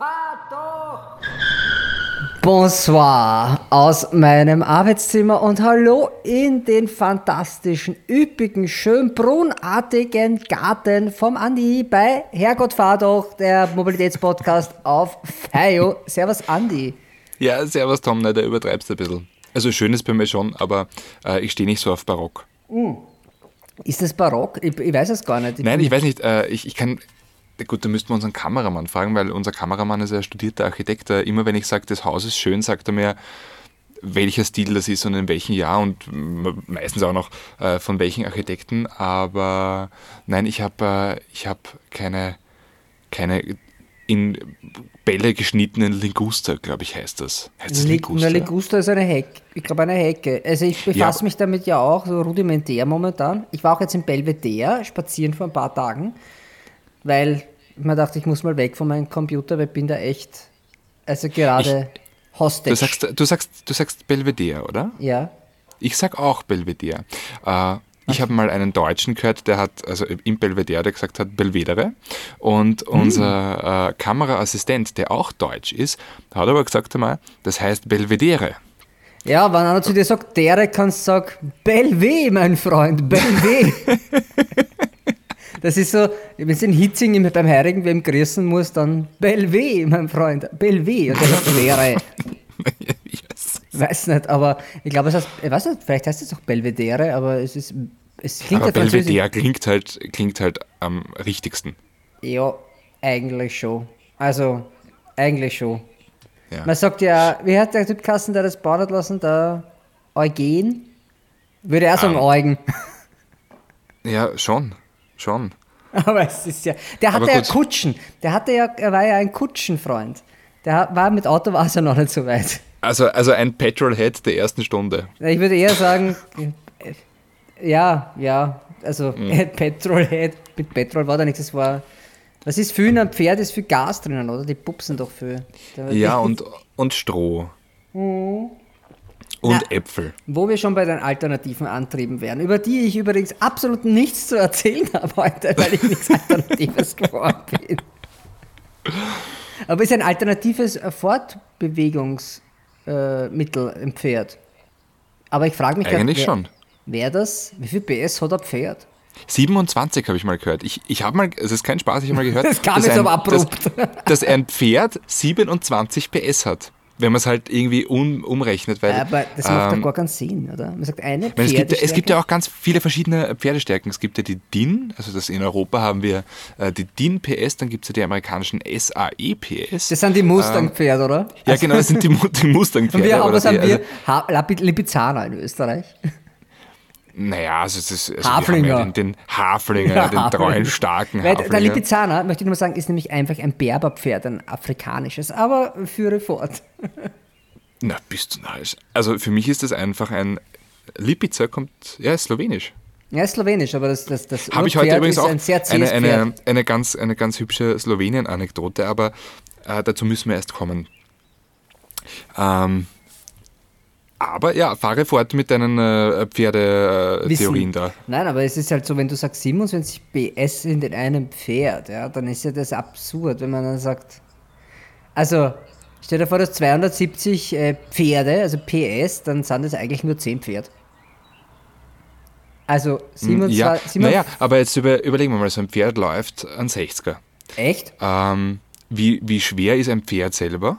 Fahr doch! Bonsoir aus meinem Arbeitszimmer und hallo in den fantastischen, üppigen, schön brunnartigen Garten vom Andi bei Herrgott fahr doch, der Mobilitätspodcast auf FIO. Servus Andi. Ja, servus Tom, ne, der übertreibst ein bisschen. Also schön ist bei mir schon, aber äh, ich stehe nicht so auf Barock. Ist das barock? Ich, ich weiß es gar nicht. Nein, bin- ich weiß nicht, äh, ich, ich kann. Gut, da müssten wir unseren Kameramann fragen, weil unser Kameramann ist ja studierter Architekt. Immer wenn ich sage, das Haus ist schön, sagt er mir, welcher Stil das ist und in welchem Jahr und meistens auch noch äh, von welchen Architekten. Aber nein, ich habe äh, ich hab keine, keine in Bälle geschnittenen Liguster, glaube ich, heißt das. Heißt das Lig- Na, Liguster ist eine Hecke. Ich glaube, eine Hecke. Also, ich befasse Ja. mich damit ja auch so rudimentär momentan. Ich war auch jetzt in Belvedere spazieren vor ein paar Tagen, weil ich mir dachte, ich muss mal weg von meinem Computer, weil ich bin da echt, also gerade Hostage. Du sagst, du, sagst, du sagst Belvedere, oder? ja. Ich sag auch Belvedere. Äh, ich habe mal einen Deutschen gehört, der hat, also im Belvedere, der gesagt hat Belvedere. Und unser äh, Kameraassistent, der auch Deutsch ist, hat aber gesagt einmal, das heißt Belvedere. Ja, wenn einer zu dir sagt, dere kannst du sagen, Belve, mein Freund, Belve. das ist so, wenn du in Hitzing beim Heirigen wem grüßen musst, dann Belve, mein Freund, Belve. Und sagt, wäre. yes. Weiß nicht, aber ich glaube, es heißt, ich weiß nicht, vielleicht heißt es auch Belvedere, aber es ist, es klingt Aber französisch. Belvedere klingt halt, klingt halt am richtigsten. Ja, eigentlich schon. Also, eigentlich schon. Ja. Man sagt ja, wie hat der Typ Kassen, der das bauen hat lassen, der Eugen? Würde er sagen Ähm. Eugen. Ja, schon. Schon. Aber es ist ja, der hatte ja. Kutschen. Der hatte ja, er war ja ein Kutschenfreund. Der war mit Auto war es ja noch nicht so weit. Also, also ein Petrolhead der ersten Stunde. Ich würde eher sagen, ja, ja, also Mhm. Petrolhead, mit Petrol war da nichts, es war, was ist viel in einem Pferd, ist viel Gas drinnen, oder? Die pupsen doch viel. Da- Ja, und, und Stroh. Und Na. Äpfel. Wo wir schon bei den alternativen Antrieben wären, über die ich übrigens absolut nichts zu erzählen habe heute, weil ich nichts Alternatives geworden bin. Aber ist ein alternatives Fortbewegungsmittel äh, ein Pferd. Aber ich frage mich grad, Eigentlich wer, schon. Wer das? Wie viel PS hat ein Pferd? 27 habe ich mal gehört. Ich, ich habe mal, es ist kein Spaß, ich habe mal gehört, Das kam dass jetzt ein, aber abrupt. Dass, dass ein Pferd 27 PS hat. Wenn man es halt irgendwie um, umrechnet. Weil, Aber das macht ja ähm, gar keinen Sinn, oder? Man sagt eine meine, es, gibt, es gibt ja auch ganz viele verschiedene Pferdestärken. Es gibt ja die DIN, also das in Europa haben wir äh, die DIN PS, dann gibt es ja die amerikanischen SAE PS. Das sind die Mustang-Pferde, oder? ja, genau, das sind die, die Und Mustang-Pferde. wir haben, oder was haben wir? also, Lipizzaner in Österreich. Naja, also es ist, also Haflinger. ja den, den Haflinger, den treuen, starken Weil der Haflinger. Lipizzaner, möchte ich nur mal sagen, ist nämlich einfach ein Berberpferd, ein afrikanisches. Aber führe fort. Na, bist du narrisch. Also für mich ist das einfach ein Lipica kommt, ja, ist slowenisch. Ja, ist slowenisch, aber das, das, das Habe ich heute übrigens auch ein sehr eine, eine, eine, ganz, eine ganz hübsche Slowenien-Anekdote, aber äh, dazu müssen wir erst kommen. Ähm, aber ja, fahre fort mit deinen äh, Pferdetheorien da. Nein, aber es ist halt so, wenn du sagst 27 PS in den einem Pferd, ja, dann ist ja das absurd, wenn man dann sagt, also stell dir vor, du hast 270 äh, Pferde, also PS, dann sind das eigentlich nur 10 Pferd. Also 27, Ja, 27 naja, aber jetzt über, überlegen wir mal, so ein Pferd läuft an 60er. echt? Ähm, wie, wie schwer ist ein Pferd selber?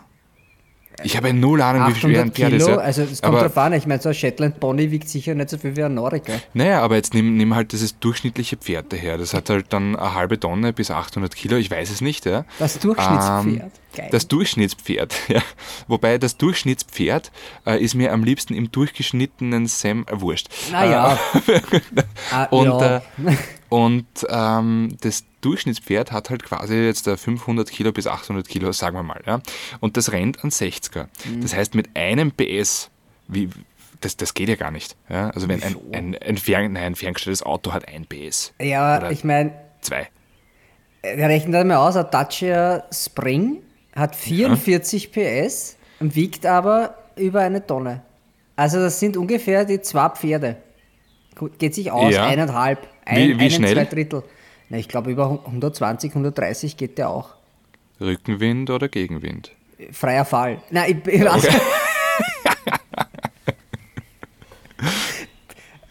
Ich habe ja null Ahnung, wie schwer ein 800 Pferd Kilo, ist. ja. also es kommt aber, drauf an, ich meine, so ein Shetland Pony wiegt sicher nicht so viel wie ein Noriker. Naja, aber jetzt nimm, nimm halt dieses durchschnittliche Pferd daher. Das hat halt dann eine halbe Tonne bis 800 Kilo, ich weiß es nicht. Ja. Das Durchschnittspferd. Geil. Das Durchschnittspferd, ja. Wobei das Durchschnittspferd äh, ist mir am liebsten im durchgeschnittenen Sam äh, wurscht. Naja. ah, Und, ja. äh, und ähm, das Durchschnittspferd hat halt quasi jetzt äh, 500 Kilo bis 800 Kilo, sagen wir mal. Ja? Und das rennt an 60er. Mhm. Das heißt, mit einem PS, wie, das, das geht ja gar nicht. Ja? Also wenn ein, ein, ein, fern, nein, ein ferngestelltes Auto hat ein PS. ja, ich meine, zwei. wir rechnen das mal aus, ein Dacia Spring hat 44 PS und wiegt aber über eine Tonne. Also das sind ungefähr die zwei Pferde. Gut, geht sich aus, Ja. eineinhalb, ein, Wie- wie einen, schnell? zwei Drittel. Na, ich glaube über 120, 130 geht der auch. Rückenwind oder Gegenwind? Freier Fall. Nein, ich, ich weiß.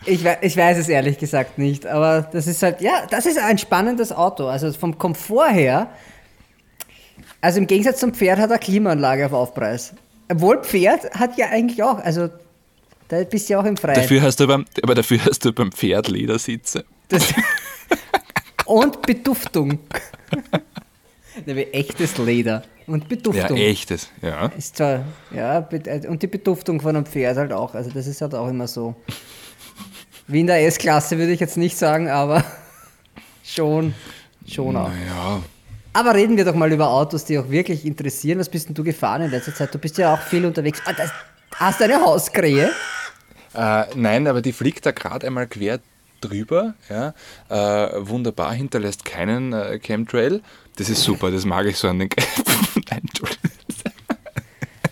Ich, ich weiß es ehrlich gesagt nicht, aber das ist halt, ja, das ist ein spannendes Auto. Also vom Komfort her, also im Gegensatz zum Pferd hat er Klimaanlage auf Aufpreis. Obwohl Pferd hat ja eigentlich auch, also da bist du ja auch im Freien. Dafür hast du beim, aber dafür hast du beim Pferd Ledersitze. Das und Beduftung. Ja, echtes Leder. Und Ja, Beduftung. echtes. Ja. Ist zwar, ja, äh, und die Beduftung von einem Pferd halt auch. Also das ist halt auch immer so. Wie in der S-Klasse würde ich jetzt nicht sagen, aber schon, schon auch. Naja, Aber reden wir doch mal über Autos, die auch wirklich interessieren. Was bist denn du gefahren in letzter Zeit? Du bist ja auch viel unterwegs. Ah, das, hast du eine Hauskrähe? Äh, nein, aber die fliegt da gerade einmal quer drüber. Ja? Äh, wunderbar, hinterlässt keinen äh, Chemtrail. Das ist super, das mag ich so an den. Nein.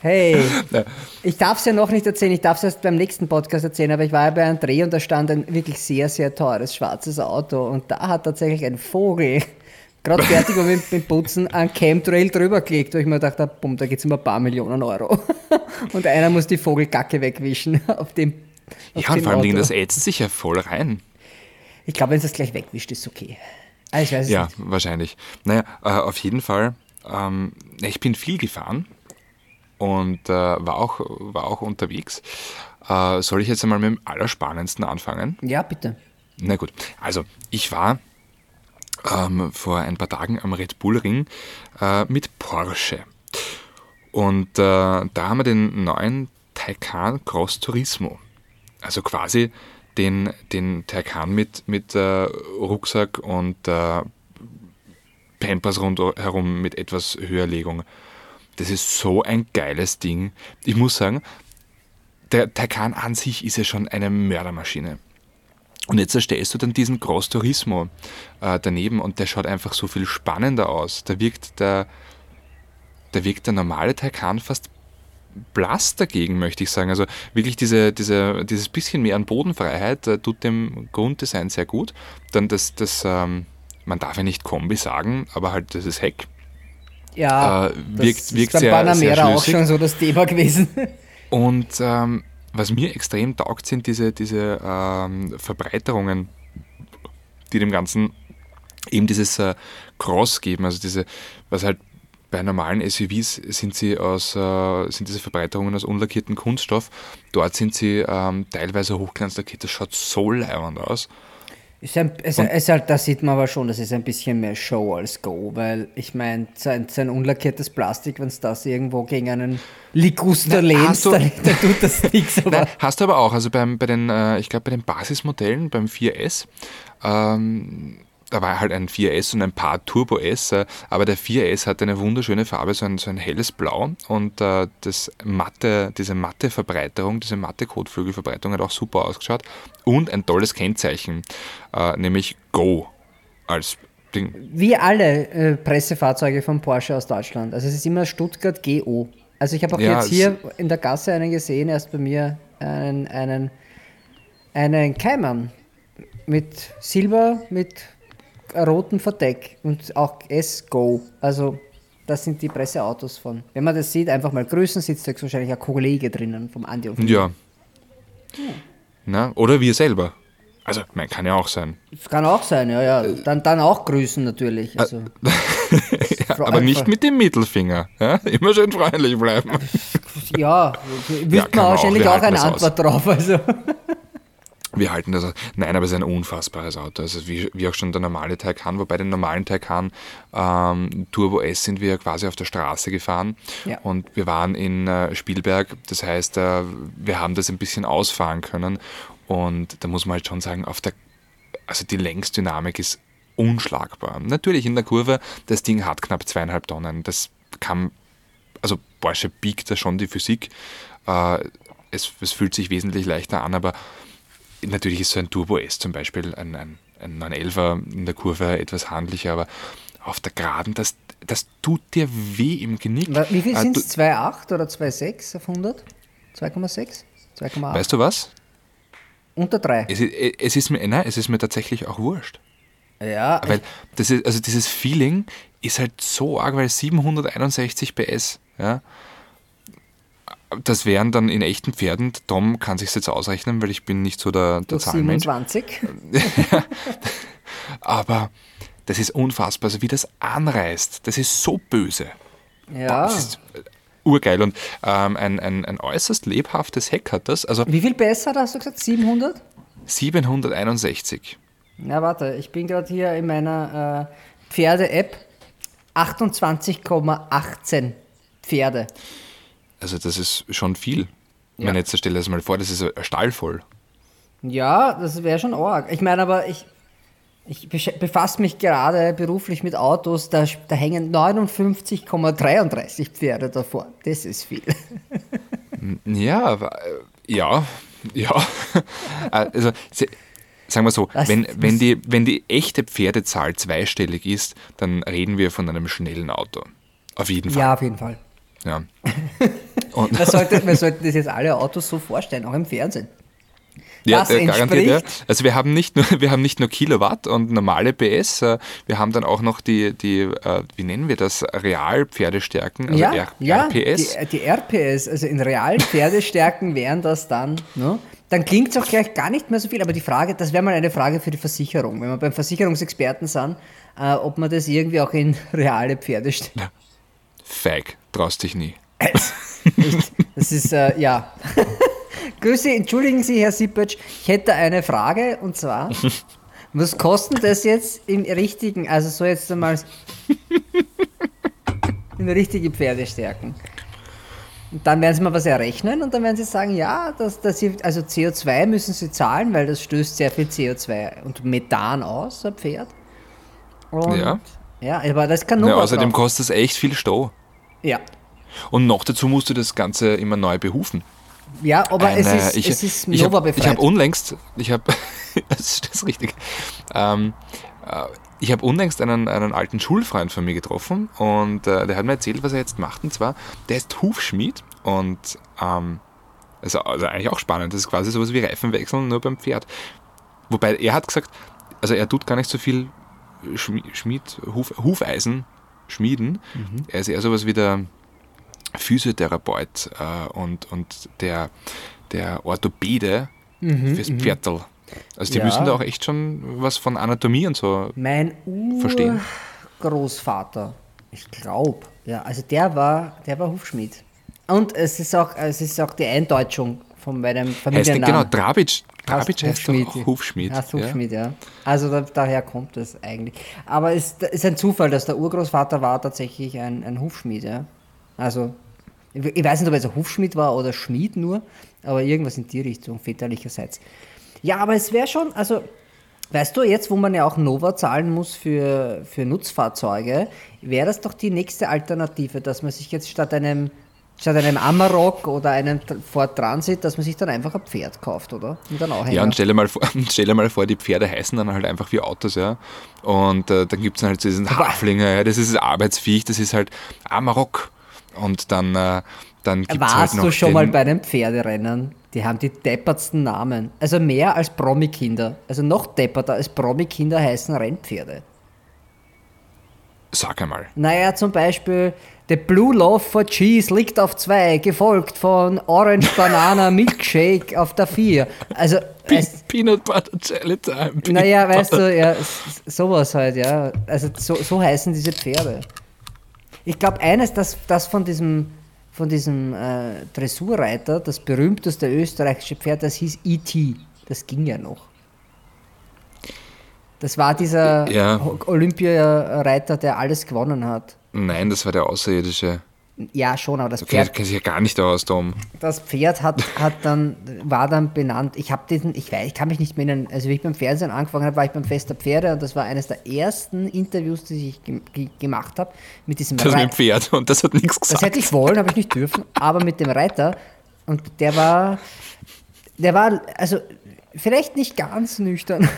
Hey, ich darf es ja noch nicht erzählen, ich darf es erst beim nächsten Podcast erzählen, aber ich war ja bei einem Dreh und da stand ein wirklich sehr, sehr teures schwarzes Auto und da hat tatsächlich ein Vogel, gerade fertig war mit, mit Putzen, ein Chemtrail drüber gelegt, wo ich mir gedacht habe, bumm, da geht es um ein paar Millionen Euro. Und einer muss die Vogelkacke wegwischen auf dem, Ja, und vor allem, das ätzt sich ja voll rein. Ich glaube, wenn es das gleich wegwischt, ist okay. Ah, ich weiß es Ja, nicht. wahrscheinlich. Naja, äh, auf jeden Fall. Ähm, ich bin viel gefahren und äh, war, auch, war auch unterwegs. Äh, soll ich jetzt einmal mit dem Allerspannendsten anfangen? Ja, bitte. Na gut, also ich war ähm, vor ein paar Tagen am Red Bull Ring äh, mit Porsche. Und äh, da haben wir den neuen Taycan Cross Turismo. Also quasi den, den Taycan mit, mit äh, Rucksack und äh, Pampers rundherum mit etwas Höherlegung. Das ist so ein geiles Ding. Ich muss sagen, der Taycan an sich ist ja schon eine Mördermaschine. Und jetzt erstellst du dann diesen Gross Turismo äh, daneben und der schaut einfach so viel spannender aus. Da wirkt der, da wirkt der normale Taycan fast blass dagegen, möchte ich sagen. Also wirklich diese, diese, dieses bisschen mehr an Bodenfreiheit äh, tut dem Grunddesign sehr gut. Dann das, das ähm, man darf ja nicht Kombi sagen, aber halt dieses Heck. Ja, Äh, wirkt- das wirkt ist sehr- Panamera sehr auch schon so das Thema gewesen. Und ähm, was mir extrem taugt, sind diese, diese ähm, Verbreiterungen, die dem Ganzen eben dieses äh, Cross geben. Also diese, was halt bei normalen SUVs sind sie aus, äh, sind diese Verbreiterungen aus unlackierten Kunststoff. Dort sind sie ähm, teilweise hochglanzlackiert. Das schaut so leibend aus. Ist ein, es, es halt, da sieht man aber schon, das ist ein bisschen mehr Show als Go, weil ich meine, sein, sein unlackiertes Plastik, wenn es das irgendwo gegen einen Liguster lehnst, du- dann, dann tut das nichts. Nein, hast du aber auch, also beim, bei den, äh, ich glaube bei den Basismodellen, beim 4S, ähm, da war halt ein 4S und ein paar Turbo S, äh, aber der 4S hat eine wunderschöne Farbe, so ein, so ein helles Blau und äh, das matte, diese matte Verbreiterung, diese matte Kotflügelverbreiterung hat auch super ausgeschaut und ein tolles Kennzeichen, äh, nämlich Go als Ding. wie alle äh, Pressefahrzeuge von Porsche aus Deutschland. Also es ist immer Stuttgart GO. Also ich habe auch Ja, jetzt hier in der Gasse einen gesehen, erst bei mir, einen, einen, einen Cayman mit Silber, mit rotem Verdeck und auch S-Go. Also das sind die Presseautos von. Wenn man das sieht, einfach mal grüßen, sitzt da wahrscheinlich ein Kollege drinnen vom Andi und Ja. Na, oder wir selber. Also, man kann ja auch sein. Das kann auch sein, ja, ja. Dann, dann auch grüßen natürlich. Also, Ja, aber nicht mit dem Mittelfinger. Ja? Immer schön freundlich bleiben. ja, wüsste kann man auch, wahrscheinlich auch, halten eine das aus. Antwort drauf. Also. Wir halten das. Nein, aber es ist ein unfassbares Auto. Also wie, wie auch schon der normale Taycan, wobei den normalen Taycan ähm, Turbo S sind wir quasi auf der Straße gefahren. Ja. Und wir waren in äh, Spielberg. Das heißt, äh, wir haben das ein bisschen ausfahren können. Und da muss man halt schon sagen, auf der, also die Längsdynamik ist unschlagbar. Natürlich in der Kurve, das Ding hat knapp zweieinhalb Tonnen. Das kann, also Porsche biegt da schon die Physik. Äh, es, es fühlt sich wesentlich leichter an, aber natürlich ist so ein Turbo S zum Beispiel, ein, ein, ein 911er in der Kurve etwas handlicher, aber auf der Geraden, das, das tut dir weh im Genick. Wie viel Äh, sind es? 2,8 oder 2,6 auf 100? 2,6? 2,8? Weißt du was? Unter 3. Es, ist- es, ist mir, nein, es ist mir tatsächlich auch wurscht. Ja, Weil das ist, also dieses Feeling ist halt so arg, weil 761 PS, ja. Das wären dann in echten Pferden, Tom kann sich jetzt ausrechnen, weil ich bin nicht so der, der Zahlenmensch. 27. Aber das ist unfassbar, also wie das anreißt, das ist so böse. Ja. Das ist äh, urgeil und ähm, ein, ein, ein äußerst lebhaftes Heck hat das, also Wie viel besser hast du gesagt? 700? 761. Na, warte, ich bin gerade hier in meiner äh, Pferde-App. 28,18 Pferde. Also das ist schon viel. Ja. Wenn jetzt stelle das mal vor, das ist ein Stall voll. Ja, das wäre schon arg. Ich meine aber, ich, ich befasse mich gerade beruflich mit Autos, da, da hängen 59,33 Pferde davor. Das ist viel. Ja, äh, ja, ja. also, sagen wir so, wenn, wenn, die, wenn die echte Pferdezahl zweistellig ist, dann reden wir von einem schnellen Auto. Auf jeden Fall. Ja, auf jeden Fall. Ja. Und, Man sollte, wir sollten das jetzt alle Autos so vorstellen, auch im Fernsehen. ja, das äh, garantiert, ja. Also wir haben nicht nur, wir haben nicht nur Kilowatt und normale PS, äh, wir haben dann auch noch die, die äh, wie nennen wir das, Realpferdestärken, also ja, R ja, RPS. Die, die RPS, also in realen Pferdestärken wären das dann, ne? Dann klingt es auch gleich gar nicht mehr so viel, aber die Frage, das wäre mal eine Frage für die Versicherung, wenn wir beim Versicherungsexperten sind, äh, ob man das irgendwie auch in reale Pferdestärken. Feig, traust dich nie. Das ist, äh, ja. Grüße, entschuldigen Sie, Herr Sippetsch, ich hätte eine Frage und zwar, was kostet das jetzt im richtigen, also so jetzt einmal in richtige Pferdestärken? Und dann werden Sie mal was errechnen und dann werden Sie sagen, ja, dass, dass Sie, also CO2 müssen Sie zahlen, weil das stößt sehr viel CO2 und Methan aus, so ein Pferd. Und, Ja. Ja, aber das kann Ja, Nova außerdem drauf. kostet es echt viel Stau. Ja. Und noch dazu musst du das Ganze immer neu behufen. Ja, aber es Eine- ist, ich, es ist ich Nova hab, Ich befreit. habe unlängst, ich habe, das ist richtig, ähm, äh, ich habe unlängst einen, einen alten Schulfreund von mir getroffen und äh, der hat mir erzählt, was er jetzt macht. Und zwar, der ist Hufschmied und ähm, also, also eigentlich auch spannend. Das ist quasi sowas wie Reifenwechseln, nur beim Pferd. Wobei er hat gesagt, also er tut gar nicht so viel Schmied, Huf, Hufeisen schmieden. Er ist eher sowas wie der Physiotherapeut äh, und, und der, der Orthopäde fürs Pferdl. Also die Ja. müssen da auch echt schon was von Anatomie und so. Mein Verstehen. Urgroßvater, ich glaube, ja, also der war, der war Hufschmied. Und es ist auch, es ist auch die Eindeutschung von meinem Heißt der, genau, Familiennamen. Trabitsch. Heißt auch Hufschmied. Heißt ja. Hufschmied, ja. Also da, daher kommt es eigentlich. Aber es ist ein Zufall, dass der Urgroßvater war tatsächlich ein, ein Hufschmied, ja. Also, ich ich weiß nicht, ob er jetzt ein Hufschmied war oder Schmied nur, aber irgendwas in die Richtung, väterlicherseits. Ja, aber es wäre schon, also, weißt du, jetzt, wo man ja auch Nova zahlen muss für, für Nutzfahrzeuge, wäre das doch die nächste Alternative, dass man sich jetzt statt einem statt einem Amarok oder einem Ford Transit, dass man sich dann einfach ein Pferd kauft, oder? Und dann auch Ja, und stell dir, mal vor, stell dir mal vor, die Pferde heißen dann halt einfach wie Autos, ja. Und äh, dann gibt es halt so diesen Haflinger, ja, das ist das Arbeitsviech, das ist halt Amarok. Und dann, äh, dann gibt es halt Warst noch du schon den, mal bei einem Pferderennen? Die haben die deppertsten Namen. Also mehr als Promi-Kinder. Also noch depperter als Promi-Kinder heißen Rennpferde. Sag einmal. Naja, zum Beispiel The Blue Love for Cheese liegt auf 2, gefolgt von Orange Banana Milkshake auf der 4. Also, es, Peanut Butter Jelly Time. Peanut naja, weißt Butter- du, ja, sowas halt, ja. Also so, so heißen diese Pferde. Ich glaube, eines, das, das von diesem, von diesem äh, Dressurreiter, das berühmteste österreichische Pferd, das hieß E.T. Das ging ja noch. Das war dieser Ja. Olympiareiter, der alles gewonnen hat. Nein, das war der Außerirdische. Ja, schon, aber das kennst Pferd, kenn sich ja gar nicht aus, Tom. das Pferd hat, hat dann, war dann benannt. Ich habe diesen, ich weiß, ich kann mich nicht mehr erinnern, also wie ich beim Fernsehen angefangen habe, war ich beim Fest der Pferde und das war eines der ersten Interviews, die ich ge ge gemacht habe mit diesem Das mit dem Pferd und das hat nichts Das gesagt. hätte ich wollen, habe ich nicht dürfen, aber mit dem Reiter und der war, der war, also vielleicht nicht ganz nüchtern.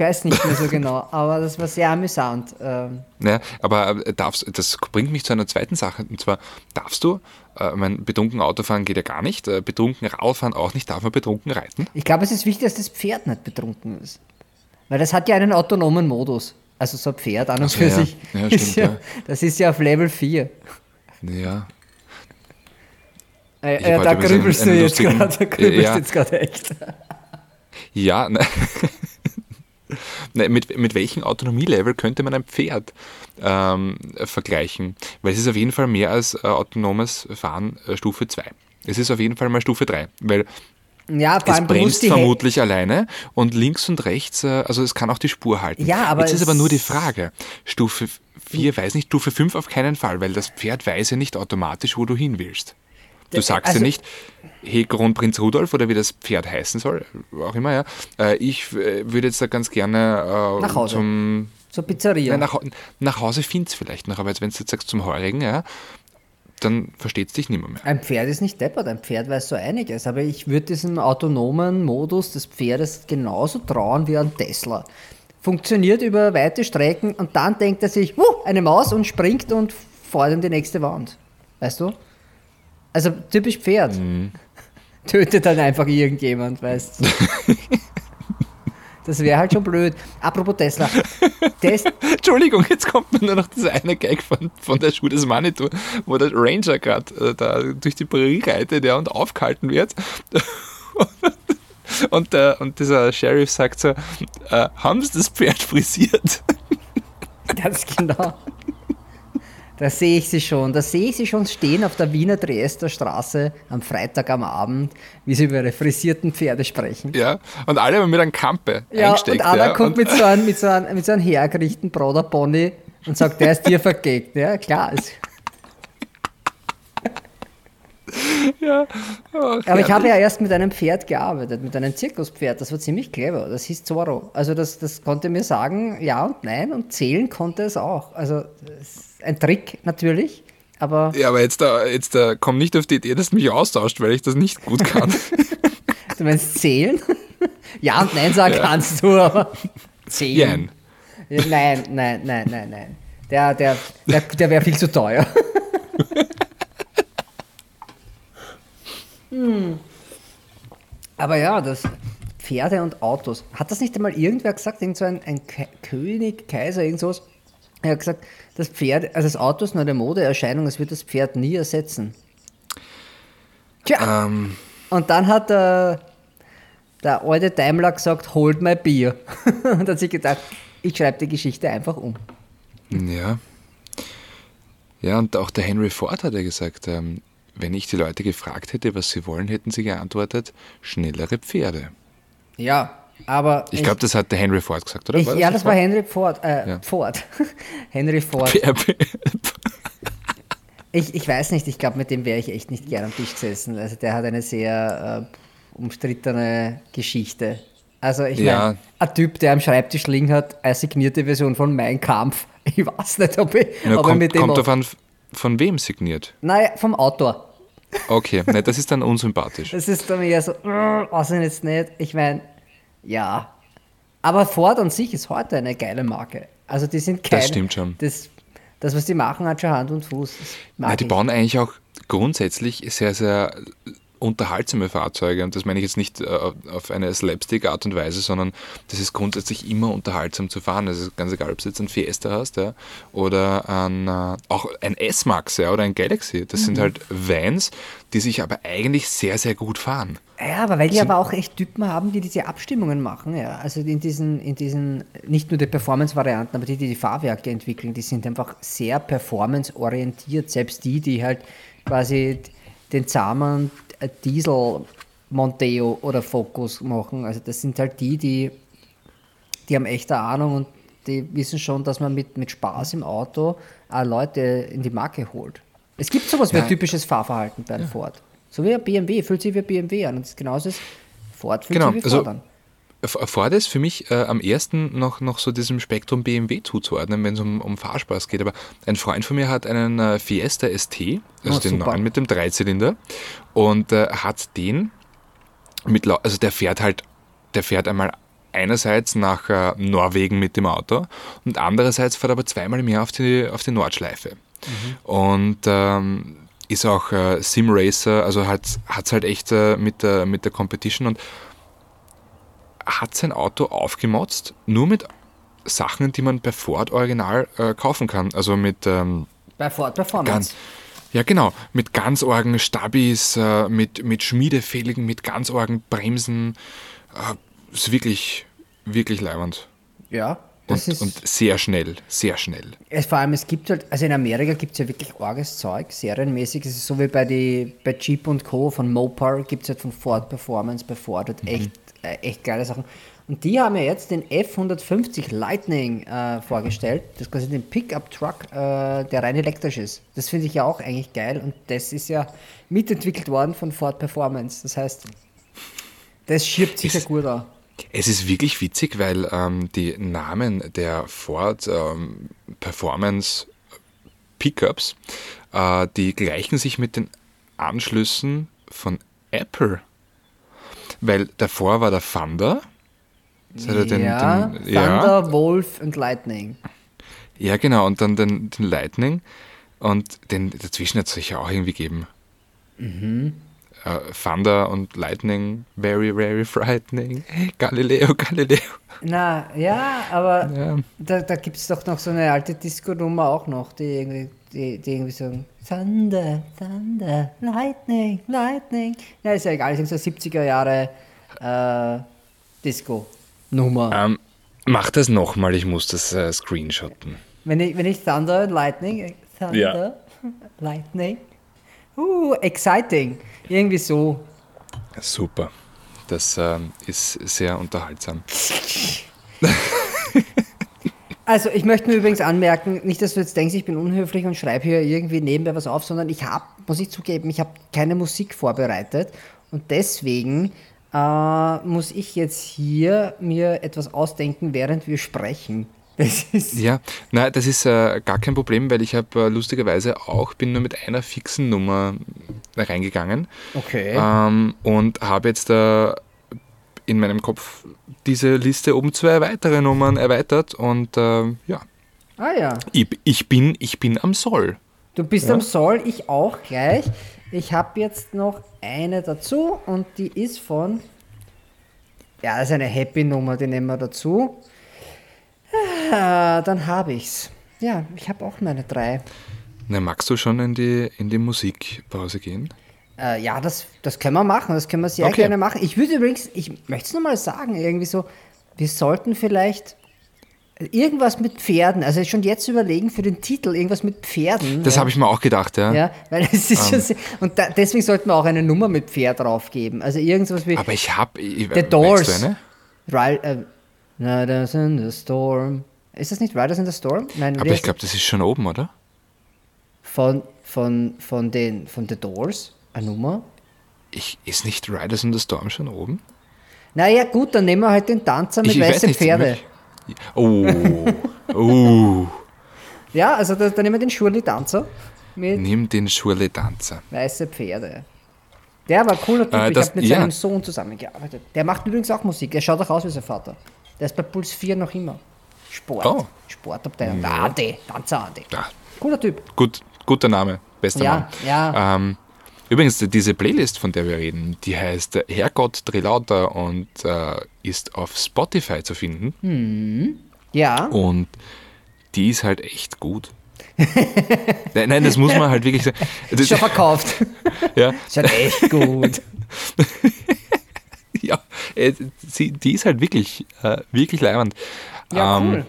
Ich weiß nicht mehr so genau, aber das war sehr amüsant. Ähm, Ja, aber äh, darfst, das bringt mich zu einer zweiten Sache. Und zwar, darfst du, äh, mein betrunken Autofahren geht ja gar nicht, äh, betrunken Radfahren auch nicht, darf man betrunken reiten? Ich glaube, es ist wichtig, dass das Pferd nicht betrunken ist. Weil das hat ja einen autonomen Modus. Also so ein Pferd an und für ja. sich. Ja, ist stimmt, ja, ja. Das ist ja auf Level 4. Ja. Äh, äh, da grübelst du jetzt gerade. Da grübelst Ja. jetzt gerade echt. Ja, ne. Ne, mit, mit welchem Autonomielevel könnte man ein Pferd ähm, vergleichen? Weil es ist auf jeden Fall mehr als äh, autonomes Fahren äh, Stufe 2. Es ist auf jeden Fall mal Stufe 3, weil Ja, vor es allem musst bremst vermutlich alleine und links und rechts, äh, also es kann auch die Spur halten. Ja, aber Jetzt ist es- aber nur die Frage, Stufe 4 weiß nicht, Stufe 5 auf keinen Fall, weil das Pferd weiß ja nicht automatisch, wo du hin willst. Du Der- sagst also- ja nicht, hey Kronprinz Rudolf oder wie das Pferd heißen soll, auch immer, ja. Äh, ich äh, würde jetzt da ganz gerne äh, Nach Hause. zum Zur Pizzeria. Nein, nach, nach Hause find's vielleicht noch, aber jetzt, wenn du jetzt sagst zum Heurigen, ja, dann versteht's dich nimmer mehr. Ein Pferd ist nicht deppert, ein Pferd weiß so einiges, aber ich würde diesen autonomen Modus des Pferdes genauso trauen wie ein Tesla. Funktioniert über weite Strecken und dann denkt er sich, huh, eine Maus und springt und fährt in die nächste Wand. Weißt du? Also typisch Pferd. Tötet dann einfach irgendjemand, weißt du? Das wäre halt schon blöd. Apropos Tesla. Tes Entschuldigung, jetzt kommt mir nur noch dieser eine Gag von, von der Schuh des Manitou, wo der Ranger gerade äh, da durch die Prärie reitet ja, und aufgehalten wird. Und, der, und dieser Sheriff sagt so, äh, haben sie das Pferd frisiert? Ganz genau. Da sehe ich sie schon. Da sehe ich sie schon stehen auf der Wiener Triester Straße am Freitag am Abend, wie sie über ihre frisierten Pferde sprechen. Ja, und alle haben mit einer Kampe Ja, eingesteckt. und einer ja, kommt und, mit so einem, mit so einem, mit so einem hergerichteten Broder Pony und sagt, der ist dir vergegt. Ja, klar. Es, ja, ach, aber ich habe ja erst mit einem Pferd gearbeitet, mit einem Zirkuspferd. Das war ziemlich clever. Das hieß Zorro. Also das, das konnte mir sagen, ja und nein und zählen konnte es auch. Also ein Trick natürlich, aber Ja, aber jetzt, da, jetzt da, komm nicht auf die Idee, dass du mich austauscht, weil ich das nicht gut kann. Du meinst zählen? ja und nein sagen kannst du, aber zählen. Ja, nein, nein, nein, nein, nein. Der, der, der, der wäre viel zu teuer. Hm. Aber ja, das Pferde und Autos. Hat das nicht einmal irgendwer gesagt? Irgend so ein, ein König, Kaiser, irgend sowas? Er hat gesagt, das Pferd, also das Auto ist nur eine Modeerscheinung, es wird das Pferd nie ersetzen. Tja. Ähm, Und dann hat der, der alte Daimler gesagt, holt mein Bier. Und hat sich gedacht, ich schreibe die Geschichte einfach um. ja. Ja, und auch der Henry Ford hat ja gesagt, ähm, wenn ich die Leute gefragt hätte, was sie wollen, hätten sie geantwortet, schnellere Pferde. Ja, aber Ich glaube, das hat der Henry Ford gesagt, oder? ich, War ja, das war? Henry Ford. Äh, Ja. Ford. Henry Ford. Ich, ich weiß nicht, ich glaube, mit dem wäre ich echt nicht gern am Tisch gesessen. Also der hat eine sehr äh, umstrittene Geschichte. Also ich Ja. meine, ein Typ, der am Schreibtisch liegen hat, eine signierte Version von Mein Kampf. Ich weiß nicht, ob ich, Na, ob ich kommt mit dem... kommt an, von wem signiert. Naja, vom Autor. Okay, ne, das ist dann unsympathisch. Das ist dann eher so, "Mm, weiß ich jetzt nicht. Ich meine, ja. Aber Ford an sich ist heute eine geile Marke. Also die sind keine, Das stimmt schon. Das, das, was die machen, hat schon Hand und Fuß. Ja, die ich. bauen eigentlich auch grundsätzlich sehr, sehr unterhaltsame Fahrzeuge. Und das meine ich jetzt nicht äh, auf eine Slapstick-Art und Weise, sondern das ist grundsätzlich immer unterhaltsam zu fahren. Es ist ganz egal, ob du jetzt ein Fiesta hast ja, oder ein, äh, auch ein S-Max ja, oder ein Galaxy. Das Mhm. sind halt Vans, die sich aber eigentlich sehr, sehr gut fahren. Ja, aber weil die aber auch echt Typen haben, die diese Abstimmungen machen. Ja. Also in diesen, in diesen, nicht nur die Performance-Varianten, aber die, die die Fahrwerke entwickeln, die sind einfach sehr performance-orientiert. Selbst die, die halt quasi den zahmen Diesel Monteo oder Focus machen. Also das sind halt die, die, die haben echte Ahnung und die wissen schon, dass man mit, mit Spaß im Auto auch Leute in die Marke holt. Es gibt sowas wie ein Ja. typisches Fahrverhalten bei einem Ford. So wie ein BMW, fühlt sich wie ein BMW an. Und das genauso ist Ford fühlt Genau, sich wie also Ford an. Ford ist für mich äh, am ersten noch, noch so diesem Spektrum BMW zuzuordnen, wenn es um, um Fahrspaß geht. Aber ein Freund von mir hat einen äh, Fiesta ST, also Oh, den super. neuen mit dem Dreizylinder, und äh, hat den mit, also der fährt halt, der fährt einmal einerseits nach äh, Norwegen mit dem Auto und andererseits fährt er aber zweimal im Jahr auf die, auf die Nordschleife. Und ähm, ist auch äh, Sim-Racer, also hat es halt echt äh, mit, der, mit der Competition und hat sein Auto aufgemotzt, nur mit Sachen, die man bei Ford original äh, kaufen kann. Also mit ähm, Bei Ford Performance. ganz, ja genau, mit ganz orgen Stabis, äh, mit, mit Schmiedefähigen, mit ganz orgen Bremsen. Äh, ist wirklich, wirklich leibend. Ja, das Und, ist. und sehr schnell, sehr schnell. es, vor allem, es gibt halt, also in Amerika gibt es ja wirklich arges Zeug, serienmäßig. Es ist so wie bei, die, bei Jeep und Co. von Mopar gibt es halt von Ford Performance bei Ford halt echt, äh, echt geile Sachen. Und die haben ja jetzt den F150 Lightning äh, vorgestellt. Das ist quasi den Pickup-Truck, äh, der rein elektrisch ist. Das finde ich ja auch eigentlich geil. Und das ist ja mitentwickelt worden von Ford Performance. Das heißt, das schiebt sicher Ist- gut an. Es ist wirklich witzig, weil ähm, die Namen der Ford ähm, Performance Pickups, äh, die gleichen sich mit den Anschlüssen von Apple. Weil davor war der Thunder. Ja den, ja, den, Thunder, ja, Wolf und Lightning. ja, genau, und dann den, den Lightning. Und den dazwischen hat es sicher auch irgendwie gegeben. Äh, Thunder und Lightning, very, very frightening. Galileo, Galileo. Na, ja, aber Ja. da, da gibt es doch noch so eine alte Disco-Nummer auch noch, die irgendwie, die, die irgendwie so Thunder, Thunder, Lightning, Lightning. Ja, ist ja egal, das sind so 70er Jahre äh, Disco-Nummer. Ähm, mach das nochmal, ich muss das äh, screenshotten. Wenn, ich, wenn ich Thunder, Lightning, äh, Thunder, Ja. Lightning, uh, exciting, irgendwie so. Super. Das ähm, ist sehr unterhaltsam. Also, ich möchte nur übrigens anmerken, nicht, dass du jetzt denkst, ich bin unhöflich und schreibe hier irgendwie nebenbei was auf, sondern ich habe, muss ich zugeben, ich habe keine Musik vorbereitet und deswegen äh, muss ich jetzt hier mir etwas ausdenken, während wir sprechen. Ja, nein, das ist äh, gar kein Problem, weil ich habe äh, lustigerweise auch, bin nur mit einer fixen Nummer reingegangen okay. ähm, und habe jetzt äh, in meinem Kopf diese Liste um zwei weitere Nummern erweitert und äh, ja, Ah ja, ich, ich, bin, ich bin am Soll. du bist am Soll, ich auch gleich. Ich habe jetzt noch eine dazu und die ist von, ja, das ist eine Happy-Nummer, die nehmen wir dazu. Ah, dann habe ich's. Ja, ich habe auch meine drei. Na, magst du schon in die, in die Musikpause gehen? Äh, ja, das, das können wir machen, das können wir sehr Okay. gerne machen. Ich würde übrigens, ich möchte es nochmal sagen, irgendwie so, wir sollten vielleicht irgendwas mit Pferden, also schon jetzt überlegen für den Titel, irgendwas mit Pferden. Das ja. habe ich mir auch gedacht, ja. Ja, weil es ist schon sehr, und da, deswegen sollten wir auch eine Nummer mit Pferd draufgeben. Also irgendwas wie Aber ich habe. The Doors. Ri- äh, Riders in the Storm. Ist das nicht Riders in the Storm? Nein, Aber ich glaube, das ist schon oben, oder? von, von, von, den, von The Doors eine Nummer. Ich, ist nicht Riders in the Storm schon oben? Naja, gut, dann nehmen wir halt den Tanzer mit ich weiß weißen. Pferde. Oh, oh. Ja, also da, dann nehmen wir den Schurli-Tanzer mit Nimm den Schurle-Tanzer. weiße Pferde. Der war cooler Typ, Äh, ich das- habe mit ja. seinem Sohn zusammengearbeitet. Der macht übrigens auch Musik, er schaut auch aus wie sein Vater. Der ist bei Puls 4 noch immer. Sport. Oh. Sportabteilung. Der Andi, Tanzer Andi. Ja, Cooler Typ. gut, guter Name, bester Ja, Name. ja. Ähm, übrigens, diese Playlist, von der wir reden, die heißt Herrgott Drehlauter und äh, ist auf Spotify zu finden. Ja, Und die ist halt echt gut. nein, nein, das muss man halt wirklich sagen. Das, schon verkauft. ja, Ist halt echt gut. ja, äh, sie, die ist halt wirklich, äh, wirklich leibend. Ja, Ähm, cool.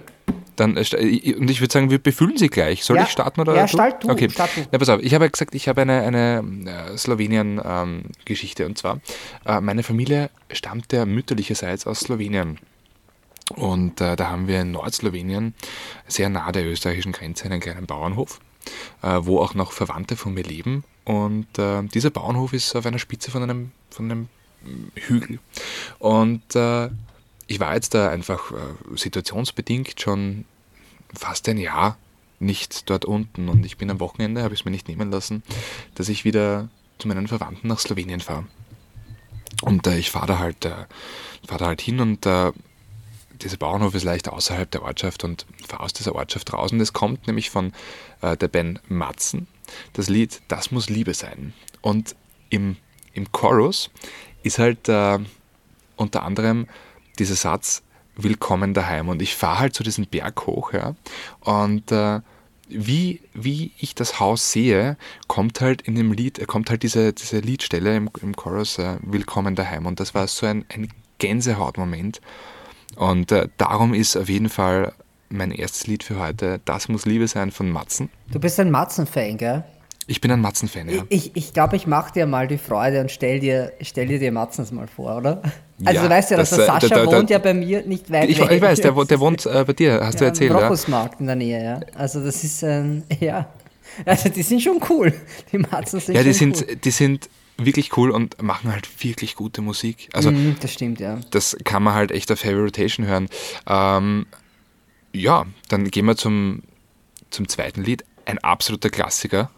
Dann, äh, und ich würde sagen, wir befüllen sie gleich. Soll Ja. ich starten oder Ja, start du, Okay. start du. Na, pass auf, ich habe ja gesagt, ich habe eine, eine Slowenien-Geschichte. und zwar, äh, meine Familie stammt ja mütterlicherseits aus Slowenien. Und äh, da haben wir in Nordslowenien, sehr nah der österreichischen Grenze, einen kleinen Bauernhof, äh, wo auch noch Verwandte von mir leben. Und dieser Bauernhof ist auf einer Spitze von einem, von einem Hügel. Und äh, ich war jetzt da einfach äh, situationsbedingt schon fast ein Jahr nicht dort unten. Und ich bin am Wochenende, habe ich es mir nicht nehmen lassen, dass ich wieder zu meinen Verwandten nach Slowenien fahre. Und äh, ich fahre da, halt, äh, fahr da halt hin und äh, dieser Bauernhof ist leicht außerhalb der Ortschaft und fahre aus dieser Ortschaft raus. Und es kommt nämlich von äh, der Band Matzen das Lied Das muss Liebe sein. Und im, im Chorus ist halt äh, unter anderem dieser Satz, willkommen daheim. Und ich fahre halt zu diesem Berg hoch, ja. Und äh, wie, wie ich das Haus sehe, kommt halt in dem Lied, kommt halt diese, diese Liedstelle im, im Chorus, äh, Willkommen daheim. Und das war so ein, ein Gänsehautmoment. Und äh, darum ist auf jeden Fall mein erstes Lied für heute, Das muss Liebe sein von Matzen. Du bist ein Matzen-Fan, gell? Ich bin ein Matzen-Fan, ja. Ich glaube, ich, glaub, ich mache dir mal die Freude und stell dir, stell dir die Matzens mal vor, oder? Also Ja, du weißt ja, dass das, der äh, Sascha da- da- wohnt ja bei mir nicht weit Ich, weg. ich weiß, der, der wohnt äh, bei dir, hast du ja, erzählt, am ja? Rochusmarkt in der Nähe, ja. Also das ist ein, ja. Also die sind schon cool. Die Matzens sind Ja, die schon sind, cool. die sind wirklich cool und machen halt wirklich gute Musik. Also Mhm, das stimmt, ja. das kann man halt echt auf Heavy Rotation hören. Ähm, ja, dann gehen wir zum, zum zweiten Lied. Ein absoluter Klassiker.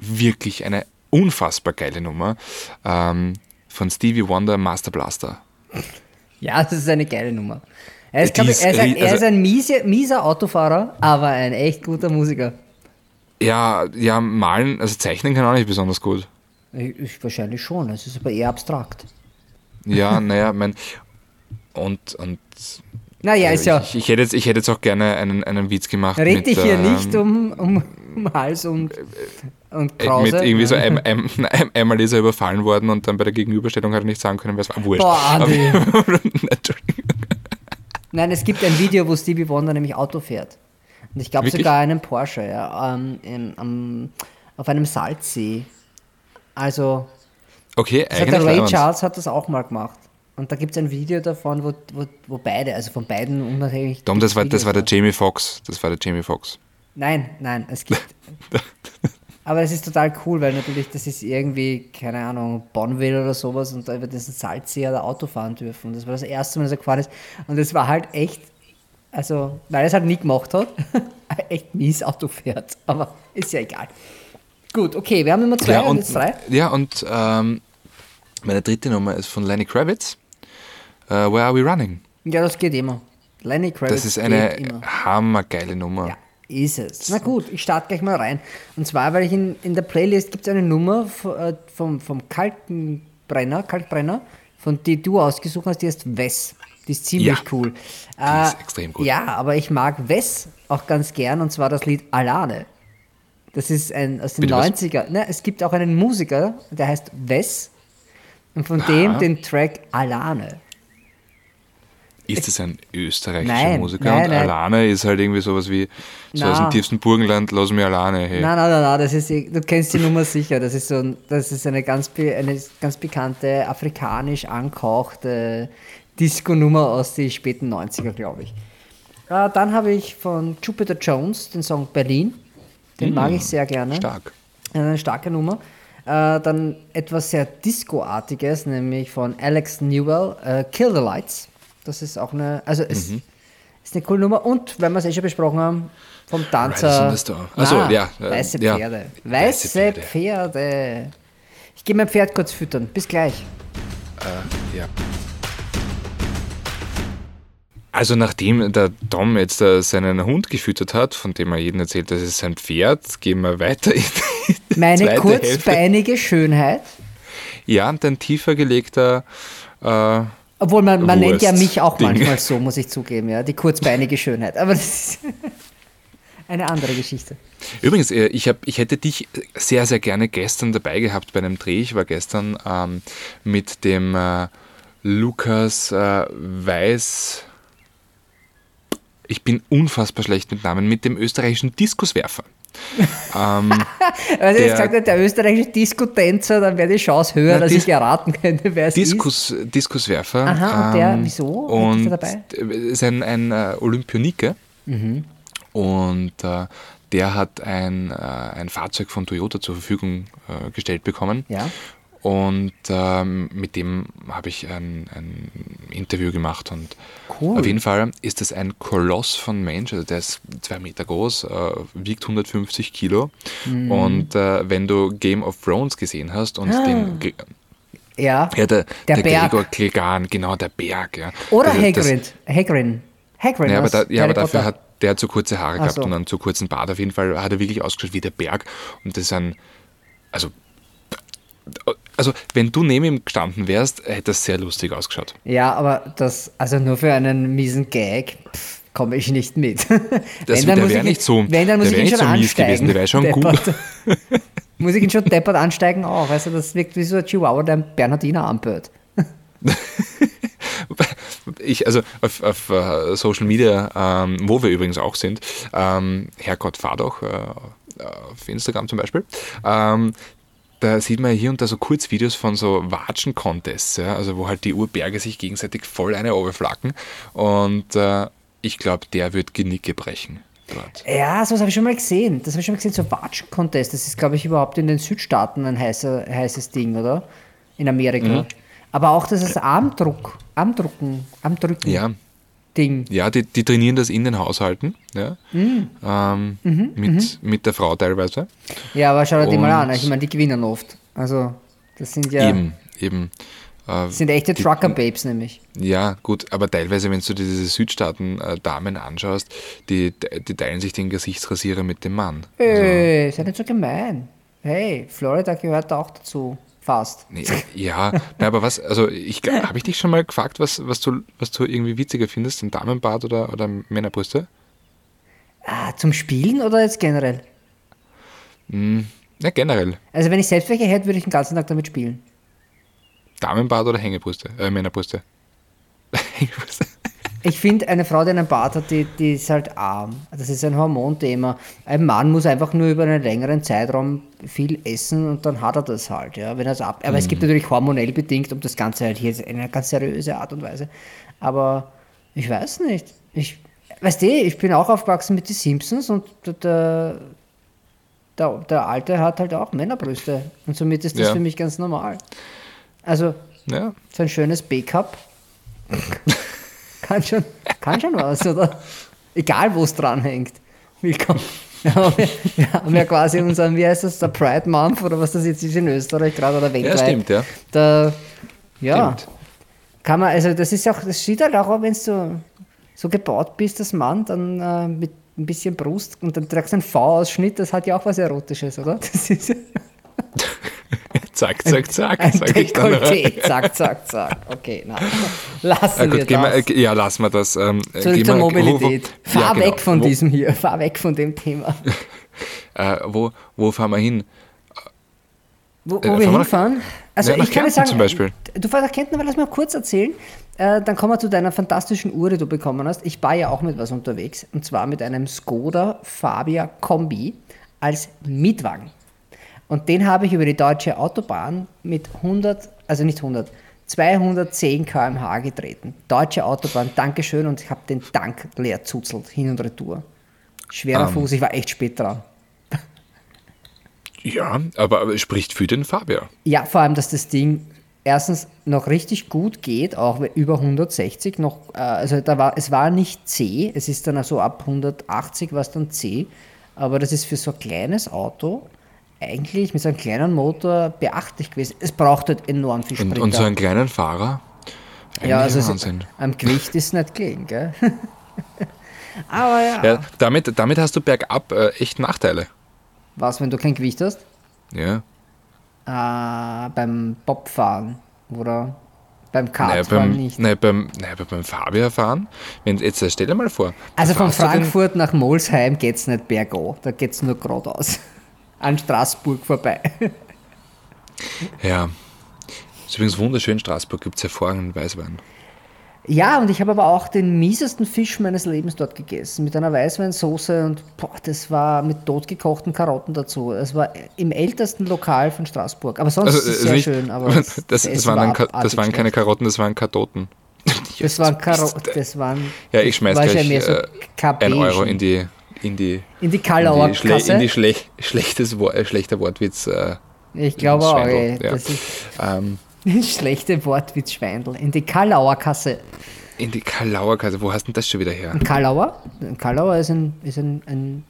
Wirklich eine unfassbar geile Nummer. Ähm, von Stevie Wonder, Master Blaster. Ja, das ist eine geile Nummer. Er ist, ich, er ist ein, er ist also- ein miese, mieser Autofahrer, aber ein echt guter Musiker. Ja, ja, malen, also zeichnen kann er auch nicht besonders gut. Ich, ich, wahrscheinlich schon, es ist aber eher abstrakt. Ja, naja, mein. Und, und Naja, ist ja. ich, ich, hätte jetzt, ich hätte jetzt auch gerne einen, einen Witz gemacht. Red mit, dich hier ähm, nicht um, um, um Hals und, und Äh, Krause. Mit irgendwie so ein, ein, ein, einmal ist er überfallen worden und dann bei der Gegenüberstellung hat er nicht sagen können, was war wurscht. Boah, Entschuldigung. Nein, es gibt ein Video, wo Stevie Wonder nämlich Auto fährt. Und ich glaube sogar einen Porsche, ja, ähm, in, am, auf einem Salzsee. Also, Okay, das hat der Ray. Charles hat das auch mal gemacht. Und da gibt es ein Video davon, wo, wo, wo beide, also von beiden unabhängig. Tom, das war, das war der. Jamie Foxx. Das war der Jamie Foxx. Nein, nein, es gibt. aber es ist total cool, weil natürlich das ist irgendwie, keine Ahnung, Bonneville oder sowas und da über diesen Salzsee hat er Auto fahren dürfen. Das war das erste Mal, dass er gefahren ist. Und es war halt echt, also, weil er es halt nie gemacht hat, echt mies Auto fährt. Aber ist ja egal. Gut, okay, wir haben Nummer zwei Ja, und und, jetzt drei. ja, und ähm, meine dritte Nummer ist von Lenny Kravitz. Äh, Where Are We Running? Ja, das geht immer. Lenny Kravitz Das ist eine immer. hammergeile Nummer. Ja, ist es. Na gut, ich starte gleich mal rein. Und zwar, weil ich in, in der Playlist gibt es eine Nummer äh, vom, vom Kaltenbrenner, Kalkbrenner, von die du ausgesucht hast, die heißt Wes. Die ist ziemlich Ja, cool. die ist extrem gut. Ja, aber ich mag Wes auch ganz gern und zwar das Lied Alane. Das ist ein aus den Bitte was? 90er. Ne, es gibt auch einen Musiker, der heißt Wes. Und von dem den Track Alane. Ist das ein österreichischer Nein, Musiker? nein, und nein. Alane ist halt irgendwie sowas wie so aus dem tiefsten Burgenland, lass mich alleine. Hey. Nein, nein, nein, nein, das ist, du kennst die Nummer sicher. Das ist, so ein, das ist eine, ganz, eine ganz bekannte afrikanisch angehauchte Disco-Nummer aus den späten 90er, glaube ich. Äh, dann habe ich von Jupiter Jones den Song Berlin. Den mag ich sehr gerne. Stark. Eine starke Nummer. Äh, dann etwas sehr Disco-artiges, nämlich von Alex Newell, äh, Kill the Lights. Das ist auch eine, also es Mhm. ist eine coole Nummer. Und, wenn wir es eh schon besprochen haben, vom Tanzer. Riders on the Storm. Ach so, Na, ja, äh, Weiße ja. Pferde. Weiße Pferde. Pferde. Ich gehe mein Pferd kurz füttern. Bis gleich. Ja. Also nachdem der Tom jetzt äh, seinen Hund gefüttert hat, von dem er jeden erzählt, das ist sein Pferd, gehen wir weiter in die Meine zweite Hälfte. kurzbeinige Schönheit. Ja, und ein tiefer gelegter äh, Obwohl man, man nennt ja mich auch Ding. manchmal so, muss ich zugeben, ja. Die kurzbeinige Schönheit. Aber das ist eine andere Geschichte. Übrigens, äh, ich, hab, ich hätte dich sehr, sehr gerne gestern dabei gehabt bei einem Dreh. Ich war gestern ähm, mit dem äh, Lukas äh, Weiß. Ich bin unfassbar schlecht mit Namen, mit dem österreichischen Diskuswerfer. Ähm, Also jetzt Der- gesagt der österreichische Disco-Tänzer, dann wäre die Chance höher, Na, dass Dis- ich erraten könnte, wer es ist. Diskus, Diskuswerfer. ähm, Aha, und der- wieso? Wer ist Und dabei? ist ein, ein äh, Olympionike. Mhm. Und äh, der hat ein, äh, ein Fahrzeug von Toyota zur Verfügung äh, gestellt bekommen. Ja. Und ähm, mit dem habe ich ein, ein Interview gemacht. Und Cool. auf jeden Fall ist das ein Koloss von Mensch. Also der ist zwei Meter groß, äh, wiegt 150 Kilo. Mhm. Und äh, wenn du Game of Thrones gesehen hast und den Ge- Ja. ja, der, Ah. Der der, Berg. Gregor Clegane, genau, der Berg. Ja. Oder Also das- Hagrid. Hagrid. Hagrid Ja, aber, da, ja, aber dafür hat der hat zu kurze Haare Ach gehabt so. und einen zu kurzen Bart. Auf jeden Fall hat er wirklich ausgeschaut wie der Berg. Und das ist ein, also also wenn du neben ihm gestanden wärst, hätte das sehr lustig ausgeschaut. Ja, aber das, also nur für einen miesen Gag, pff, komme ich nicht mit. Das, Wenn, dann der wäre ich- nicht so, wenn, dann muss der ich ihn nicht schon so mies gewesen, der wäre schon gut. Deppert. muss ich ihn schon deppert ansteigen auch. Du, das wirkt wie so ein Chihuahua, der einen Bernhardiner anbört. Ich, also auf, auf äh, Social Media, ähm, wo wir übrigens auch sind, ähm, Herrgott fahr doch, äh, auf Instagram zum Beispiel, ähm, da sieht man hier und da so Kurzvideos von so Watschen-Contests, ja, also wo halt die Urberge sich gegenseitig voll eine overflacken und äh, ich glaube, der wird Genicke brechen dort. Ja, sowas habe ich schon mal gesehen. Das habe ich schon mal gesehen, so Watschen-Contest. Das ist, glaube ich, überhaupt in den Südstaaten ein heißer, heißes Ding, oder? In Amerika. Mhm. Aber auch das ist Armdruck, Armdrucken, Armdrücken Ja, Ding. ja die, die trainieren das in den Haushalten, ja, Mhm. ähm, mit, mit der Frau teilweise. Ja, aber schau dir die mal an. Ich meine, die gewinnen oft. Also, das sind ja Eben, eben. Äh, das sind echte Trucker-Babes nämlich. Ja, gut, aber teilweise, wenn du dir diese Südstaaten-Damen anschaust, die, die teilen sich den Gesichtsrasierer mit dem Mann. Ey, sei nicht so gemein. Hey, Florida gehört auch dazu. Fast. Nee, ja, na, aber was, also ich habe ich dich schon mal gefragt, was, was, du, was du irgendwie witziger findest, ein Damenbart oder, oder Männerbrüste? Ah, zum Spielen oder jetzt generell? Ja, generell. Also, wenn ich selbst welche hätte, würde ich den ganzen Tag damit spielen. Damenbart oder Hängebrüste? Äh, Männerbrüste. Hängebrüste. Ich finde, eine Frau, die einen Bart hat, die, die ist halt arm. Das ist ein Hormonthema. Ein Mann muss einfach nur über einen längeren Zeitraum viel essen und dann hat er das halt. Ja, wenn ab Aber es gibt natürlich hormonell bedingt, um das Ganze halt hier in einer ganz seriöse Art und Weise. Aber ich weiß nicht. Ich, weißt du, ich bin auch aufgewachsen mit den Simpsons und der, der, der Alte hat halt auch Männerbrüste. Und somit ist das Ja. für mich ganz normal. Also, Ja, so ein schönes B-Cup. kann, schon, kann schon was, oder? Egal, wo es dran hängt. Willkommen. Wir haben, ja, wir haben ja quasi unseren, wie heißt das, der Pride Month oder was das jetzt ist in Österreich gerade oder weltweit. ja stimmt, ja. Da, ja, Stimmt. kann man, also das ist auch, das steht halt auch, wenn du so gebaut bist, das Mann, dann äh, mit ein bisschen Brust und dann trägst du einen V-Ausschnitt, das hat ja auch was Erotisches, oder? Das ist Zack, zack, zack, ein sag ich dann. Zack, zack, zack. Okay, na, lassen wir gut, wir, das. äh, ja, lassen wir das. Ähm, äh, Zurück zur wir- wo- Mobilität. wo- Fahr ja, genau. weg von wo, diesem hier, fahr weg von dem Thema. Äh, wo, wo fahren wir hin? Wo, wo Äh, wir hinfahren? Also Ja, ich kann dir sagen, zum Beispiel. du fährst nach Kärnten, aber lass mal kurz erzählen. Äh, dann kommen wir zu deiner fantastischen Uhr, die du bekommen hast. Ich war ja auch mit was unterwegs und zwar mit einem Skoda Fabia Kombi als Mietwagen. Und den habe ich über die deutsche Autobahn mit 100, also nicht 100, 210 km/h getreten. Deutsche Autobahn, Dankeschön und ich habe den Tank leer zuzelt, hin und retour. Schwerer Ähm. Fuß, ich war echt spät dran. Ja, aber, aber es spricht für den Fabia. Ja, vor allem, dass das Ding erstens noch richtig gut geht, auch über 160 noch, äh, also da war, es war nicht C, es ist dann also ab 180 war es dann C, aber das ist für so ein kleines Auto eigentlich mit so einem kleinen Motor beachtlich gewesen. Es braucht halt enorm viel Und, Sprit. und so einen kleinen Fahrer? Eigentlich ja, also es, Wahnsinn. am Gewicht ist nicht gelegen, gell? aber ja, Ja, damit, damit hast du bergab äh, echt Nachteile. was, wenn du kein Gewicht hast? Ja. Äh, beim Bobfahren oder beim Naja, Kartfahren beim, nicht. naja, beim, naja, beim Fabia fahren, wenn, jetzt stell dir mal vor. Also von Frankfurt nach Molsheim geht es nicht bergab, da geht es nur geradeaus. An Straßburg vorbei. Ja. Ist übrigens wunderschön, Straßburg gibt es hervorragenden Weißwein. Ja, und ich habe aber auch den miesesten Fisch meines Lebens dort gegessen. Mit einer Weißweinsoße und boah, das war mit totgekochten Karotten dazu. Es war im ältesten Lokal von Straßburg. Aber sonst Also, ist es äh, sehr nicht- schön. Aber das, das, Essen waren, war das waren keine. Karotten, das waren Kartoten. Das waren Karotten. Das waren. Ja, ich schmeiß gleich mehr so äh, Euro in die in die, In die in Kallauer die, schle Kasse. in die schlech schlechtes Wo äh, schlechter Wortwitz. Äh, ich glaube auch, ey, ja. das ist ähm, schlechte Wortwitz Schweindel. In die Kallauer Kasse. in die Kalauer Kasse. Wo hast denn das schon wieder her? Ein Kallauer? Ein Kallauer ist ein, ist ein, ein,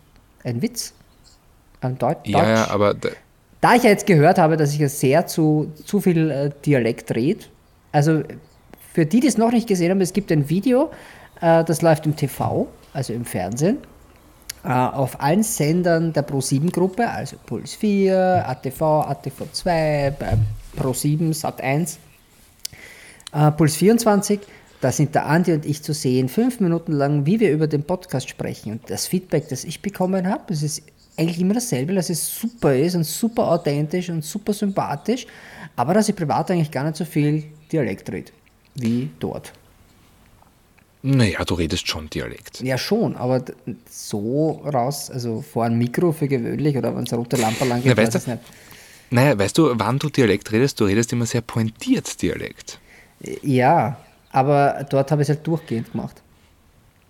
ein Witz. Ein Deut Ja, ja, Deutsch. aber da, Da ich ja jetzt gehört habe, dass ich ja sehr zu, zu viel äh, Dialekt rede, also für die, die es noch nicht gesehen haben, es gibt ein Video, äh, das läuft im TV, also im Fernsehen, auf allen Sendern der Pro7-Gruppe, also Puls 4, ATV, ATV2, bei Pro7, Sat1, äh, Puls 24. Da sind der Andi und ich zu sehen, fünf Minuten lang, wie wir über den Podcast sprechen. Und das Feedback, das ich bekommen habe, das ist eigentlich immer dasselbe, dass es super ist und super authentisch und super sympathisch, aber dass ich privat eigentlich gar nicht so viel Dialekt rede wie dort. Naja, du redest schon Dialekt. Ja, schon, aber so raus, also vor einem Mikro für gewöhnlich oder wenn es eine rote Lampe lang geht, Na, weißt weiß du, nicht. Naja, weißt du, wann du Dialekt redest? Du redest immer sehr pointiert Dialekt. Ja, aber dort habe ich es halt durchgehend gemacht.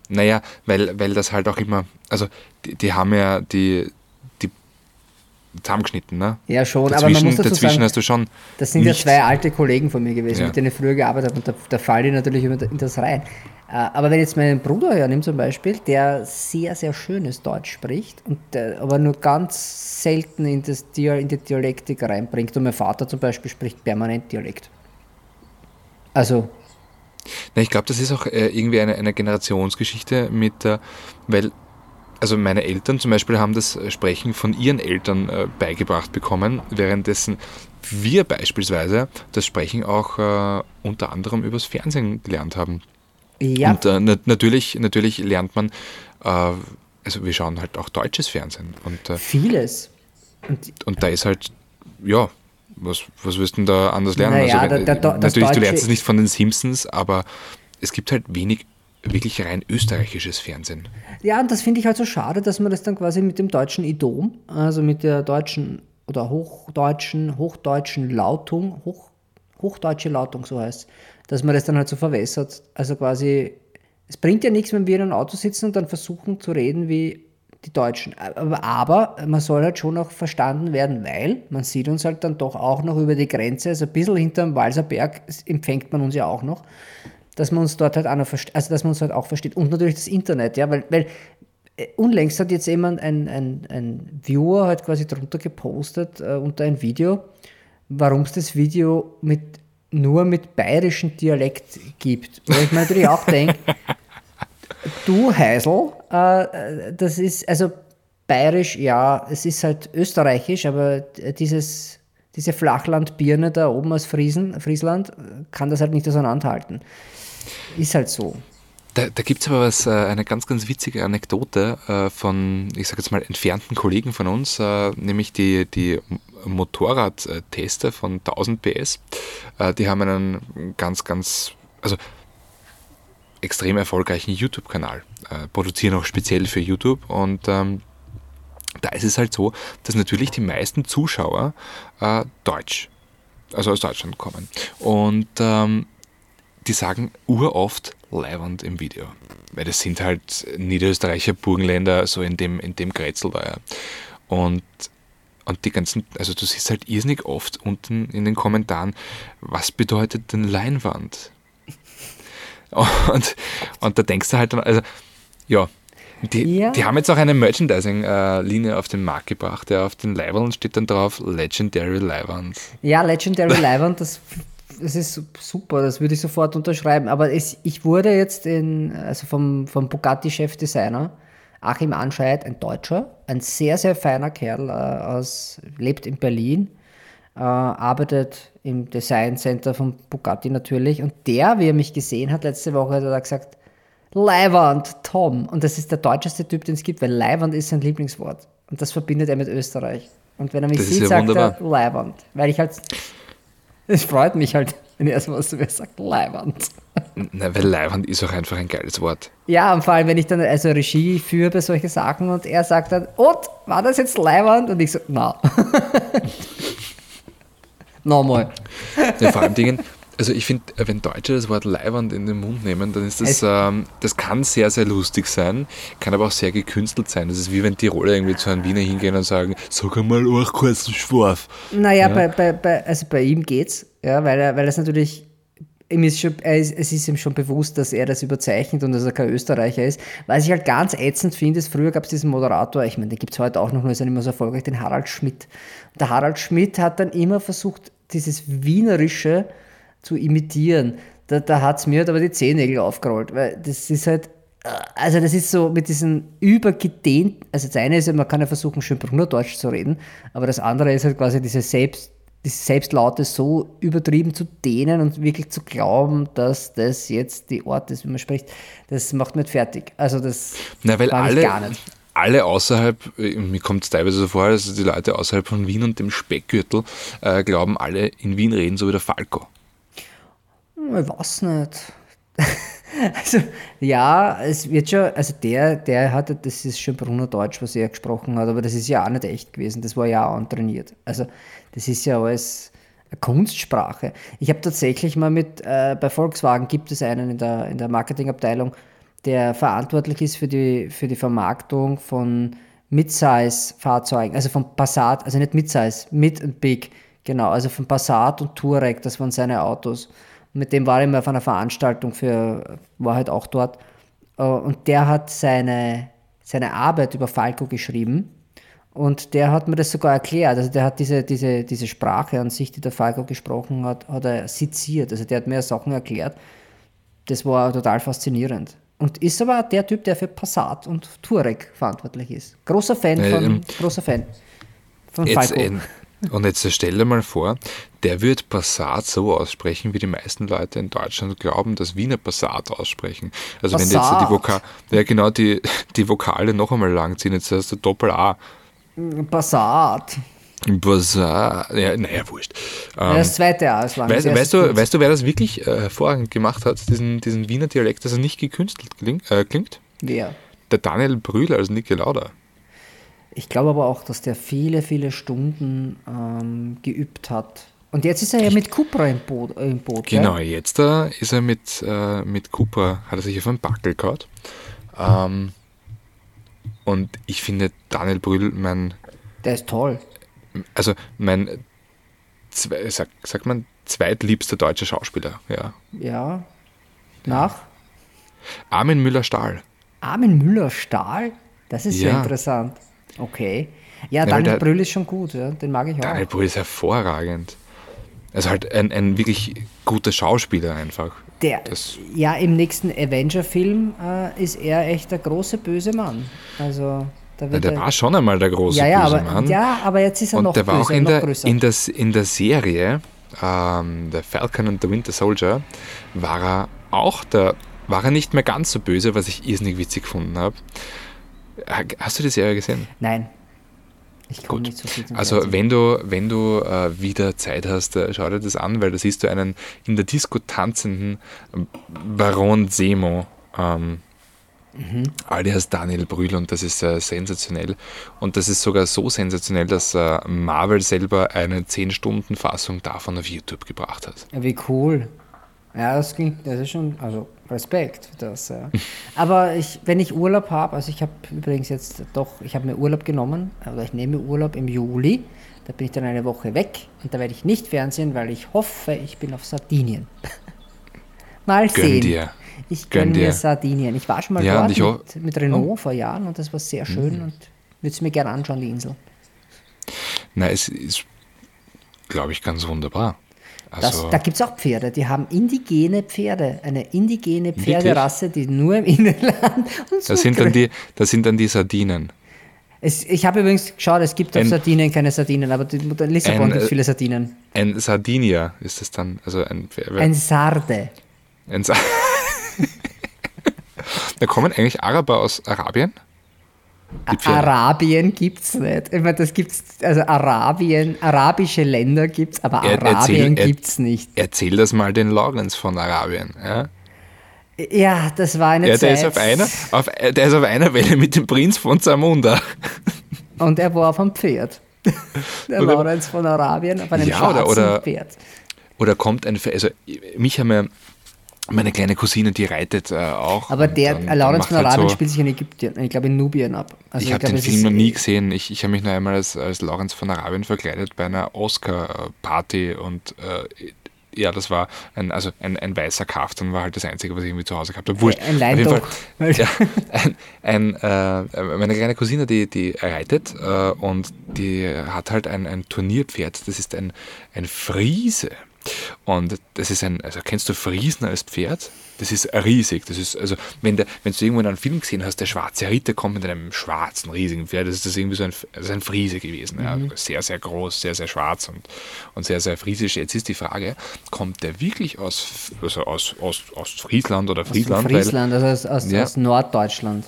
Naja, weil, weil das halt auch immer, also die, die haben ja die, die zusammengeschnitten, ne? Ja, schon, dazwischen, aber man muss dazu dazwischen sagen, hast du schon. Das sind ja zwei alte Kollegen von mir gewesen, ja. mit denen ich früher gearbeitet habe und da, da fallen die natürlich immer in das rein. Äh, aber wenn jetzt meinen Bruder hernimmt zum Beispiel, der sehr, sehr schönes Deutsch spricht und der, aber nur ganz selten in, das, in die Dialektik reinbringt. Und mein Vater zum Beispiel spricht permanent Dialekt. Also na, ich glaube, das ist auch äh, irgendwie eine, eine Generationsgeschichte mit, äh, weil also meine Eltern zum Beispiel haben das Sprechen von ihren Eltern äh, beigebracht bekommen, währenddessen wir beispielsweise das Sprechen auch äh, unter anderem übers Fernsehen gelernt haben. Ja. Und äh, na natürlich, natürlich lernt man, äh, also wir schauen halt auch deutsches Fernsehen. Und, äh, Vieles. Und, und da ist halt, ja, was, was wirst du denn da anders lernen? Naja, also, da, da, natürlich, du lernst es nicht von den Simpsons, aber es gibt halt wenig wirklich rein österreichisches Fernsehen. Ja, und das finde ich halt so schade, dass man das dann quasi mit dem deutschen Idom, also mit der deutschen oder hochdeutschen, hochdeutschen Lautung, hoch, hochdeutsche Lautung, so heißt dass man das dann halt so verwässert. Also quasi, es bringt ja nichts, wenn wir in einem Auto sitzen und dann versuchen zu reden wie die Deutschen. Aber, aber, man soll halt schon noch verstanden werden, weil man sieht uns halt dann doch auch noch über die Grenze, also ein bisschen hinterm Walserberg empfängt man uns ja auch noch, dass man uns dort halt auch also dass man uns halt auch versteht. Und natürlich das Internet, ja, weil, weil äh, unlängst hat jetzt jemand, ein, ein, ein Viewer halt quasi drunter gepostet äh, unter ein Video, warum es das Video mit nur mit bayerischem Dialekt gibt. Wo ich mir natürlich auch denke, Du Heisel, äh, das ist, also bayerisch, ja, es ist halt österreichisch, aber dieses, diese Flachlandbirne da oben aus Friesen, Friesland kann das halt nicht auseinanderhalten. Ist halt so. Da, da gibt es aber was, äh, eine ganz, ganz witzige Anekdote äh, von, ich sage jetzt mal, entfernten Kollegen von uns, äh, nämlich die, die Motorradtester von 1000 PS. Die haben einen ganz, ganz, also extrem erfolgreichen YouTube-Kanal, äh, produzieren auch speziell für YouTube und ähm, da ist es halt so, dass natürlich die meisten Zuschauer äh, Deutsch, also aus Deutschland kommen und ähm, die sagen uroft leiwand im Video, weil das sind halt Niederösterreicher Burgenländer so in dem, in dem Grätzl da. Ja. Und und die ganzen, also du siehst halt irrsinnig oft unten in den Kommentaren, was bedeutet denn Leinwand? Und, und da denkst du halt dann, also ja, die, ja. die haben jetzt auch eine Merchandising-Linie auf den Markt gebracht. Ja, auf den Leibern steht dann drauf Legendary Leiband. Ja, Legendary Leiband, das, das ist super, das würde ich sofort unterschreiben. Aber es, ich wurde jetzt in, also vom, vom Bugatti-Chefdesigner, Achim Anscheid, ein Deutscher, ein sehr, sehr feiner Kerl, äh, aus, lebt in Berlin, äh, arbeitet im Design Center von Bugatti natürlich. Und der, wie er mich gesehen hat letzte Woche, hat er gesagt, Leiwand, Tom. Und das ist der deutscheste Typ, den es gibt, weil Leiwand ist sein Lieblingswort. Und das verbindet er mit Österreich. Und wenn er mich das sieht, ja sagt wunderbar. er Leiwand. Weil ich halt, es freut mich halt, wenn er erstmal was zu mir sagt, Leiwand. Na, weil Leiwand ist auch einfach ein geiles Wort. Ja, und vor allem, wenn ich dann also Regie führe bei solchen Sachen und er sagt dann, und, war das jetzt Leiwand? Und ich so, na. Nochmal. Ja, vor allem Dingen, also ich finde, wenn Deutsche das Wort Leiwand in den Mund nehmen, dann ist das, ähm, das kann sehr, sehr lustig sein, kann aber auch sehr gekünstelt sein. Das ist wie wenn Tiroler irgendwie zu einem Wiener hingehen und sagen, sag einmal auch kurz einen Schwarf. Naja, ja? bei, bei, bei, also bei ihm geht's, ja, weil er, weil das natürlich ihm ist schon, es ist ihm schon bewusst, dass er das überzeichnet und dass er kein Österreicher ist. Was ich halt ganz ätzend finde, ist, früher gab es diesen Moderator, ich meine, den gibt es heute auch noch, nur ist er nicht mehr so erfolgreich, den Harald Schmidt. Und der Harald Schmidt hat dann immer versucht, dieses Wienerische zu imitieren. Da, da hat es mir halt aber die Zehennägel aufgerollt, weil das ist halt, also das ist so mit diesen übergedehnten, also das eine ist ja, man kann ja versuchen, schön Brunnerdeutsch zu reden, aber das andere ist halt quasi diese selbst die Selbstlaute so übertrieben zu dehnen und wirklich zu glauben, dass das jetzt die Ort ist, wie man spricht, das macht mich fertig. Also das Na, weil alle, gar nicht. Alle außerhalb, mir kommt es teilweise so vor, dass die Leute außerhalb von Wien und dem Speckgürtel äh, glauben, alle in Wien reden so wie der Falco. Ich weiß nicht. Also, ja, es wird schon, also der, der hatte, das ist schon Bruno Deutsch, was er gesprochen hat, aber das ist ja auch nicht echt gewesen, das war ja auch antrainiert. Also, das ist ja alles Kunstsprache. Ich habe tatsächlich mal mit, äh, bei Volkswagen gibt es einen in der, in der Marketingabteilung, der verantwortlich ist für die, für die Vermarktung von Midsize-Fahrzeugen, also von Passat, also nicht Midsize, Mid und Big, genau, also von Passat und Touareg, das waren seine Autos. Mit dem war ich mal auf einer Veranstaltung für, war halt auch dort. Äh, und der hat seine, seine Arbeit über Falco geschrieben. Und der hat mir das sogar erklärt. Also der hat diese, diese, diese Sprache an sich, die der Falco gesprochen hat, hat er seziert. Also der hat mir Sachen erklärt. Das war total faszinierend. Und ist aber der Typ, der für Passat und Touareg verantwortlich ist. Großer Fan von, ähm, großer Fan von Falco. Jetzt, und jetzt stell dir mal vor, der wird Passat so aussprechen, wie die meisten Leute in Deutschland glauben, dass Wiener Passat aussprechen. Also Passat. wenn jetzt die Vokale, ja genau, die, die Vokale noch einmal lang ziehen, jetzt hast du Doppel-A. Passat. Passat, ja, naja, wurscht. Ähm, das zweite A ist lang. Weißt, weißt, du, weißt du, wer das wirklich äh, hervorragend gemacht hat, diesen, diesen Wiener Dialekt, dass er nicht gekünstelt klingt? Äh, klingt? Wer? Der Daniel Brühl als Niki Lauda. Ich glaube aber auch, dass der viele, viele Stunden ähm, geübt hat. Und jetzt ist er ja mit Cupra im Boot. Äh, im Boot genau, gell? jetzt äh, ist er mit, äh, mit Cupra, hat er sich auf einen Backel gehauen. Ähm, und ich finde Daniel Brühl mein. Der ist toll. Also mein, sag, sagt man, zweitliebster deutscher Schauspieler, ja. Ja. Nach? Armin Müller-Stahl. Armin Müller-Stahl? Das ist ja, ja interessant. Okay. Ja, Nein, Daniel Brühl ist schon gut, ja. den mag ich auch. Daniel Brühl ist hervorragend. Also halt ein, ein wirklich guter Schauspieler einfach. Der, das ja, im nächsten Avenger-Film äh, ist er echt der große böse Mann. Also, da ja, der er, war schon einmal der große ja, ja, böse aber, Mann. Ja, aber jetzt ist er und noch der war böse, auch in der, größer. in, das, in der Serie ähm, The Falcon and the Winter Soldier war er auch der, war er nicht mehr ganz so böse, was ich irrsinnig witzig gefunden habe. Hast du die Serie gesehen? Nein. Ich komme nicht so viel zum Also Fernsehen. wenn du, wenn du äh, wieder Zeit hast, äh, schau dir das an, weil da siehst du einen in der Disco tanzenden Baron Semo, ähm, mhm. alias Daniel Brühl und das ist äh, sensationell. Und das ist sogar so sensationell, dass äh, Marvel selber eine 10-Stunden-Fassung davon auf YouTube gebracht hat. Ja, wie cool. Ja, das klingt, das ist schon, also Respekt für das. Ja. Aber ich, wenn ich Urlaub habe, also ich habe übrigens jetzt doch, ich habe mir Urlaub genommen, oder ich nehme Urlaub im Juli, da bin ich dann eine Woche weg und da werde ich nicht fernsehen, weil ich hoffe, ich bin auf Sardinien. mal Gönn sehen. Dir. Ich gönne mir Sardinien. Ich war schon mal ja, dort mit, mit, Renault oh. vor Jahren und das war sehr schön mhm. und würde es mir gerne anschauen, die Insel. Na, es ist, glaube ich, ganz wunderbar. Das, da gibt es auch Pferde, die haben indigene Pferde, eine indigene Pferderasse, die nur im Inland und so das sind dann die, Das sind dann die Sardinen. Es, ich habe übrigens geschaut, es gibt auf ein, Sardinien keine Sardinen, aber in Lissabon gibt es viele Sardinen. Ein Sardinia ist es dann, also ein Ein Sarde. Ein Sarde. da kommen eigentlich Araber aus Arabien? Arabien gibt es nicht. Ich meine, das gibt's, also Arabien, arabische Länder gibt es, aber er, Arabien gibt es nicht. Erzähl das mal den Lorenz von Arabien. Ja, ja das war eine ja, der Zeit. Ist auf einer, auf, der ist auf einer Welle mit dem Prinz von Zamunda. Und er war auf einem Pferd. Der oder, Lorenz von Arabien auf einem ja, schwarzen oder, oder, Pferd. Oder kommt ein Pferd, also mich haben ja meine kleine Cousine, die reitet äh, auch. Aber der dann, Lawrence von Arabien halt so, spielt sich in Ägypten, ich glaube in Nubien ab. Also ich, ich habe den Film noch nie gesehen. Ich, ich habe mich noch einmal als, als Lawrence von Arabien verkleidet bei einer Oscar-Party und äh, ja, das war ein, also ein, ein weißer Kaftan war halt das Einzige, was ich irgendwie zu Hause gehabt habe. Wurscht. Ein Leintuch. Ja, ein, ein, äh, meine kleine Cousine, die, die reitet äh, und die hat halt ein, ein Turnierpferd. Das ist ein, ein Friese. Und das ist ein, also kennst du Friesen als Pferd? Das ist riesig. Das ist, also, wenn, der, wenn du irgendwo in einem Film gesehen hast, der schwarze Ritter kommt mit einem schwarzen, riesigen Pferd, das ist das irgendwie so ein, also ein Friese gewesen. Ja. Sehr, sehr groß, sehr, sehr schwarz und, und sehr, sehr friesisch. Jetzt ist die Frage, kommt der wirklich aus, also aus, aus, aus Friesland oder Friesland? Aus Friesland, also aus, aus, Ja. aus Norddeutschland.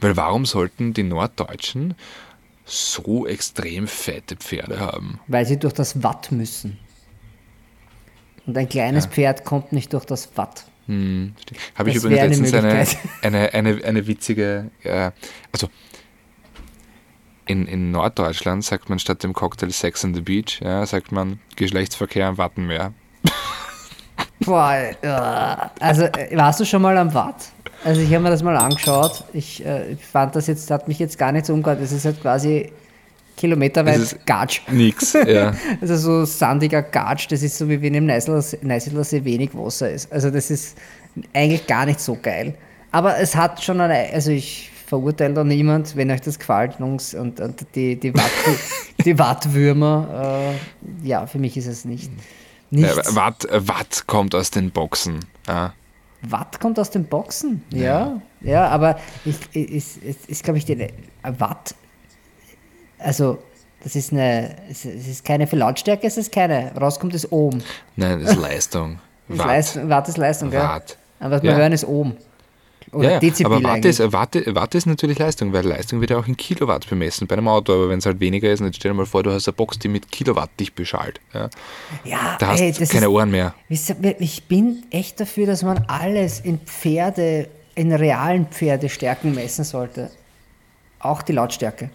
Weil, weil warum sollten die Norddeutschen so extrem fette Pferde haben? Weil sie durch das Watt müssen. Und ein kleines Pferd kommt nicht durch das Watt. Hm, Habe ich übrigens letztens eine, eine, eine, eine witzige, äh, also in, in Norddeutschland sagt man statt dem Cocktail Sex on the Beach, ja, sagt man Geschlechtsverkehr am Wattenmeer. Boah, äh, also äh, warst du schon mal am Watt? Also ich habe mir das mal angeschaut. Ich äh, fand das jetzt, hat mich jetzt gar nicht so umgehört. Es ist halt quasi kilometerweit Gatsch. Nix, ja. Also so sandiger Gatsch, das ist so wie wenn im Neißler See wenig Wasser ist. Also das ist eigentlich gar nicht so geil. Aber es hat schon eine, also ich verurteile da niemand, wenn euch das gefällt, Jungs, und, und die, die, Watt, die Wattwürmer, äh, ja, für mich ist es nicht. Nichts. Äh, Watt, Watt kommt aus den Boxen. Ja. Watt kommt aus den Boxen, ja, ja, aber ich, ist, ist, ist glaube ich, die äh, Watt, also das ist eine, es es ist keine für Lautstärke, es ist keine, rauskommt ist Ohm. Nein, das ist Leistung. Das Leistung, Watt ist Leistung, gell? Watt. Aber was wir Ja. hören ist Ohm. Oder Ja, Dezibel aber Watt ist, Watt, Watt ist natürlich Leistung, weil Leistung wird ja auch in Kilowatt bemessen bei einem Auto, aber wenn es halt weniger ist, dann stell dir mal vor, du hast eine Box, die mit Kilowatt dich beschallt. Ja. ja, Da hast ey, das keine ist, Ohren mehr. Ich bin echt dafür, dass man alles in Pferde, in realen Pferdestärken messen sollte. Auch die Lautstärke.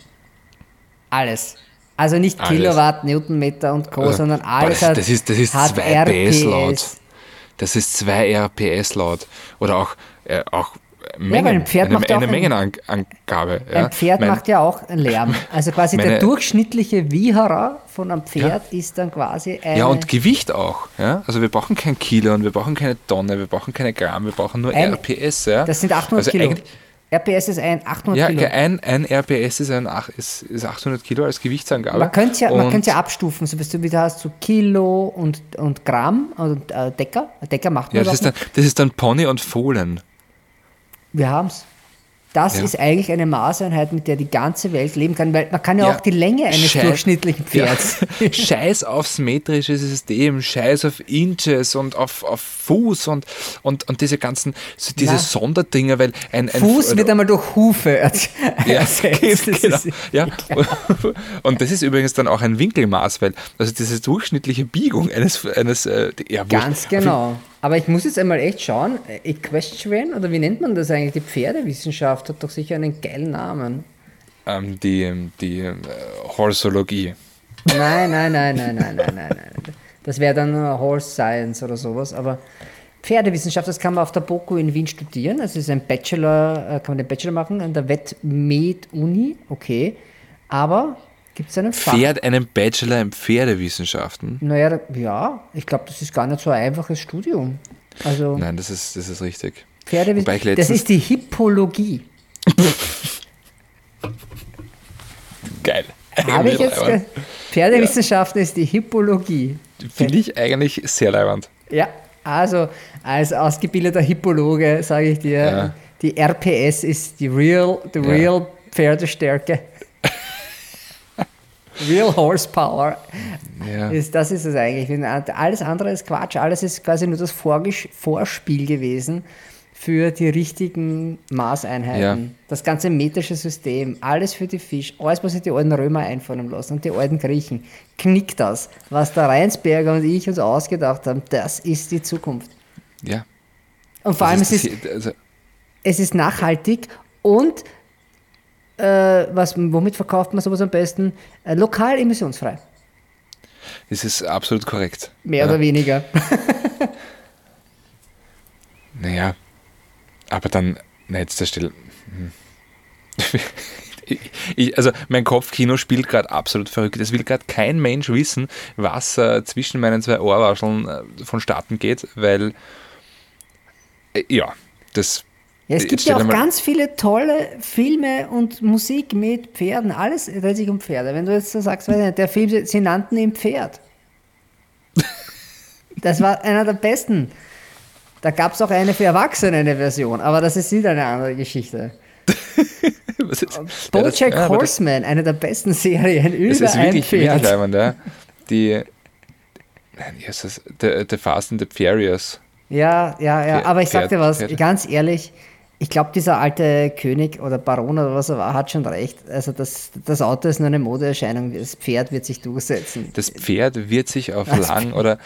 Alles. Also nicht Alles. Kilowatt, Newtonmeter und Co., Äh, sondern alles das, hat, das ist, das ist hat 2 PS RPS. laut. Das ist 2 RPS laut. Oder auch, äh, auch Mengen, weil ein Pferd eine, macht ja auch eine ein- Mengenangabe. Ja. Ein Pferd Mein- macht ja auch einen Lärm. Also quasi der Meine- durchschnittliche Wieherer von einem Pferd ist dann quasi eine... Ja, und Gewicht auch. Ja? Also wir brauchen kein Kilo und wir brauchen keine Tonne, wir brauchen keine Gramm, wir brauchen nur Ein- RPS. Ja? das sind 800 also Kilo. RPS ist ein 800 Ja, Kilo. ein, ein RPS ist, ein, ist, ist 800 Kilo als Gewichtsangabe. Man könnte ja, man ja abstufen, so bist du wieder hast, so Kilo und, und Gramm und äh, Decker. Decker macht man ja, das, ist dann, das ist dann Pony und Fohlen. Wir haben es. Das Ja. ist eigentlich eine Maßeinheit, mit der die ganze Welt leben kann, weil man kann ja, Ja. auch die Länge eines Scheiß- durchschnittlichen Pferds. Ja. Scheiß aufs metrische System, Scheiß auf Inches und auf, auf Fuß und, und, und diese ganzen, so diese Na. Sonderdinger, weil ein, ein Fuß wird einmal durch Hufe ja, ersetzt. Genau. ja. Und das ist übrigens dann auch ein Winkelmaß, weil also diese durchschnittliche Biegung eines, eines äh, ja. Ganz genau. Aber ich muss jetzt einmal echt schauen, Equestrian, oder wie nennt man das eigentlich? Die Pferdewissenschaft hat doch sicher einen geilen Namen. Ähm, die die äh, Horsologie. Nein, nein, nein, nein, nein, nein, nein, nein. Das wäre dann äh, Horse Science oder sowas. Aber Pferdewissenschaft, das kann man auf der BOKU in Wien studieren. Das ist ein Bachelor, äh, kann man den Bachelor machen an der Vet-Med Uni, okay. Aber gibt es einen Fach? Pferd einen Bachelor in Pferdewissenschaften. Naja, ja, ich glaube, das ist gar nicht so ein einfaches Studium. Also Nein, das ist, das ist richtig. Wobei ich Pferdewissenschaft, das ist die Hippologie. Geil. Habe ich jetzt Pferdewissenschaften ist die Hippologie. Finde ich eigentlich sehr leibend. Ja, also als ausgebildeter Hippologe sage ich dir, Ja. die RPS ist die real, die real Pferdestärke. Real Horsepower. Ja. Ist, das ist es eigentlich. Alles andere ist Quatsch. Alles ist quasi nur das Vorspiel gewesen für die richtigen Maßeinheiten. Ja. Das ganze metrische System, alles für die Fisch, alles, was sich die alten Römer einfallen lassen und die alten Griechen. Knickt das. Was der Reinsberger und ich uns ausgedacht haben, das ist die Zukunft. Ja. Und vor Das allem, es das ist, also, es ist nachhaltig und äh, was, womit verkauft man sowas am besten? Äh, lokal emissionsfrei. das ist absolut korrekt. Mehr ja. oder weniger. Naja, aber dann, na jetzt der Stelle. hm. Ich, ich, also mein Kopfkino spielt gerade absolut verrückt. Es will gerade kein Mensch wissen, was äh, zwischen meinen zwei Ohrwascheln äh, vonstatten geht, weil äh, ja, das Ja, es gibt ja auch ganz viele tolle Filme und Musik mit Pferden. Alles dreht sich um Pferde. Wenn du jetzt so sagst, nicht, der Film, sie nannten ihn Pferd. Das war einer der besten. Da gab es auch eine für Erwachsene, eine Version, aber das ist wieder eine andere Geschichte. Bojack ja, das- ja, das- Horseman, eine der besten Serien über Es ist ein wirklich, wirklich Pferd. leibend, ja. Die, nein, wie heißt das? The, the Fast and the Furious. Ja, ja, ja. Aber ich sag dir was, ganz ehrlich, ich glaube, dieser alte König oder Baron oder was er war, hat schon recht. Also das, das Auto ist nur eine Modeerscheinung. Das Pferd wird sich durchsetzen. Das Pferd wird sich auf lang oder.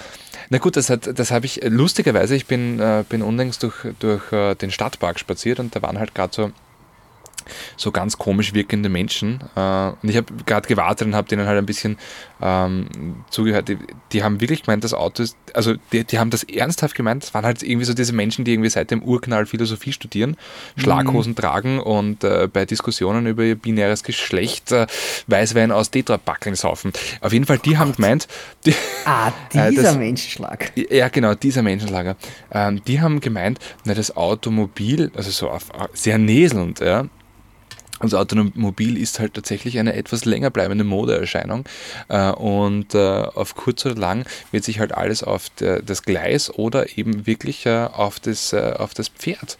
Na gut, das, hat, das habe ich lustigerweise. Ich bin, äh, bin unlängst durch, durch äh, den Stadtpark spaziert und da waren halt gerade so, so ganz komisch wirkende Menschen. Äh, und ich habe gerade gewartet und habe denen halt ein bisschen ähm, zugehört. Die, die haben wirklich gemeint, das Auto ist, also die, die haben das ernsthaft gemeint. Das waren halt irgendwie so diese Menschen, die irgendwie seit dem Urknall Philosophie studieren, Schlaghosen tragen und äh, bei Diskussionen über ihr binäres Geschlecht äh, Weißwein aus Tetrapackeln saufen. Auf jeden Fall, die haben gemeint, die, Ah, Äh, dieser das- Menschenschlag. ja, genau, dieser Menschenlager. Ähm, die haben gemeint, na, das Automobil, also so auf, sehr näselnd, ja. Das Automobil ist halt tatsächlich eine etwas länger bleibende Modeerscheinung äh, und äh, auf kurz oder lang wird sich halt alles auf der, das Gleis oder eben wirklich äh, auf, das, auf das Pferd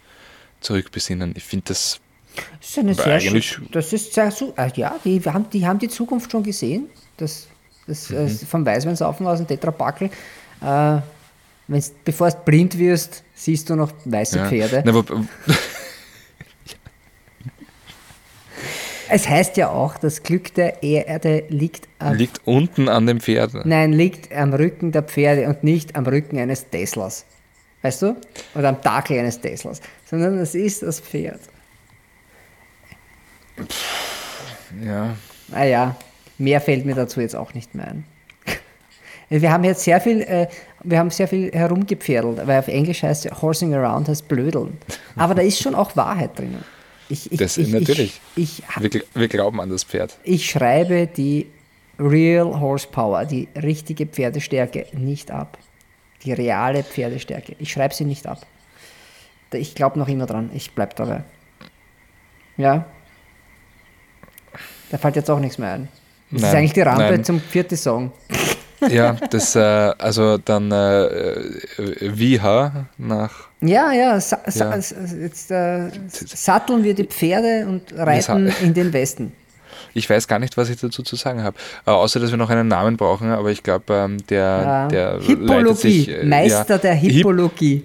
zurückbesinnen. Ich finde das Das ist eine sehr schön- Das ist sehr so. äh, Ja, die haben, die haben die Zukunft schon gesehen. Das, das Mhm. vom Weißweinsaufen aus dem Tetrapackel. Äh, bevor du blind wirst, siehst du noch weiße ja. Pferde. Na, wo, Es heißt ja auch, das Glück der Erde liegt am, liegt unten an dem Pferd. nein, liegt am Rücken der Pferde und nicht am Rücken eines Teslas. Weißt du? Oder am Dackel eines Teslas. Sondern es ist das Pferd. Ja. Naja, mehr fällt mir dazu jetzt auch nicht mehr ein. Wir haben jetzt sehr viel, äh, wir haben sehr viel herumgepferdelt, weil auf Englisch heißt horsing around heißt blödeln. Aber da ist schon auch Wahrheit drinnen. Ich, ich, Das- ich, natürlich. Ich, Wir, wir glauben an das Pferd. ich schreibe die Real Horsepower, die richtige Pferdestärke nicht ab. Die reale Pferdestärke. Ich schreibe sie nicht ab. Ich glaube noch immer dran. Ich bleib dabei. Ja. Da fällt jetzt auch nichts mehr ein. Das ist Nein, eigentlich die Rampe nein. zum vierten Song. Ja, das, äh, also dann äh, äh, Viha nach Ja, ja, sa Ja. jetzt äh, satteln wir die Pferde und reiten in den Westen. Ich weiß gar nicht, was ich dazu zu sagen habe. Äh, außer, dass wir noch einen Namen brauchen, aber ich glaube, ähm, der, Ja. der Hippologie, sich, äh, Meister ja, der Hip Hippologie.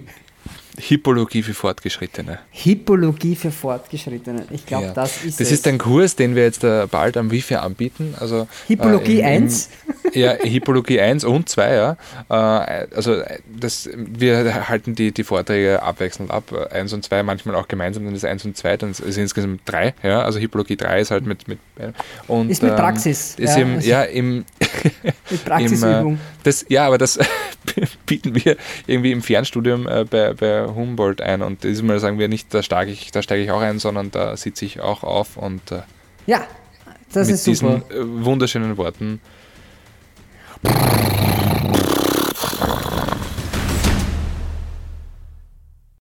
Hippologie für Fortgeschrittene. Hippologie für Fortgeschrittene. Ich glaube, Ja. das ist das es. ist ein Kurs, den wir jetzt äh, bald am Wifi anbieten. Also, Hippologie äh, im- im- 1? Ja, Hippologie 1 und 2, ja. Äh, also äh, das, wir halten die, die Vorträge abwechselnd ab, äh, 1 und 2, manchmal auch gemeinsam, dann ist 1 und 2, dann es insgesamt 3, ja. Also Hippologie 3 ist halt mit. mit und, Ist mit Praxis, Ist ja, im, also- ja, im. Mit Praxisübung. Im, äh, das, ja, aber das bieten wir irgendwie im Fernstudium äh, bei, bei Humboldt ein und diesmal sagen wir nicht, da steige ich, da steige ich auch ein, sondern da sitze ich auch auf und äh, ja, das mit ist super. diesen äh, wunderschönen Worten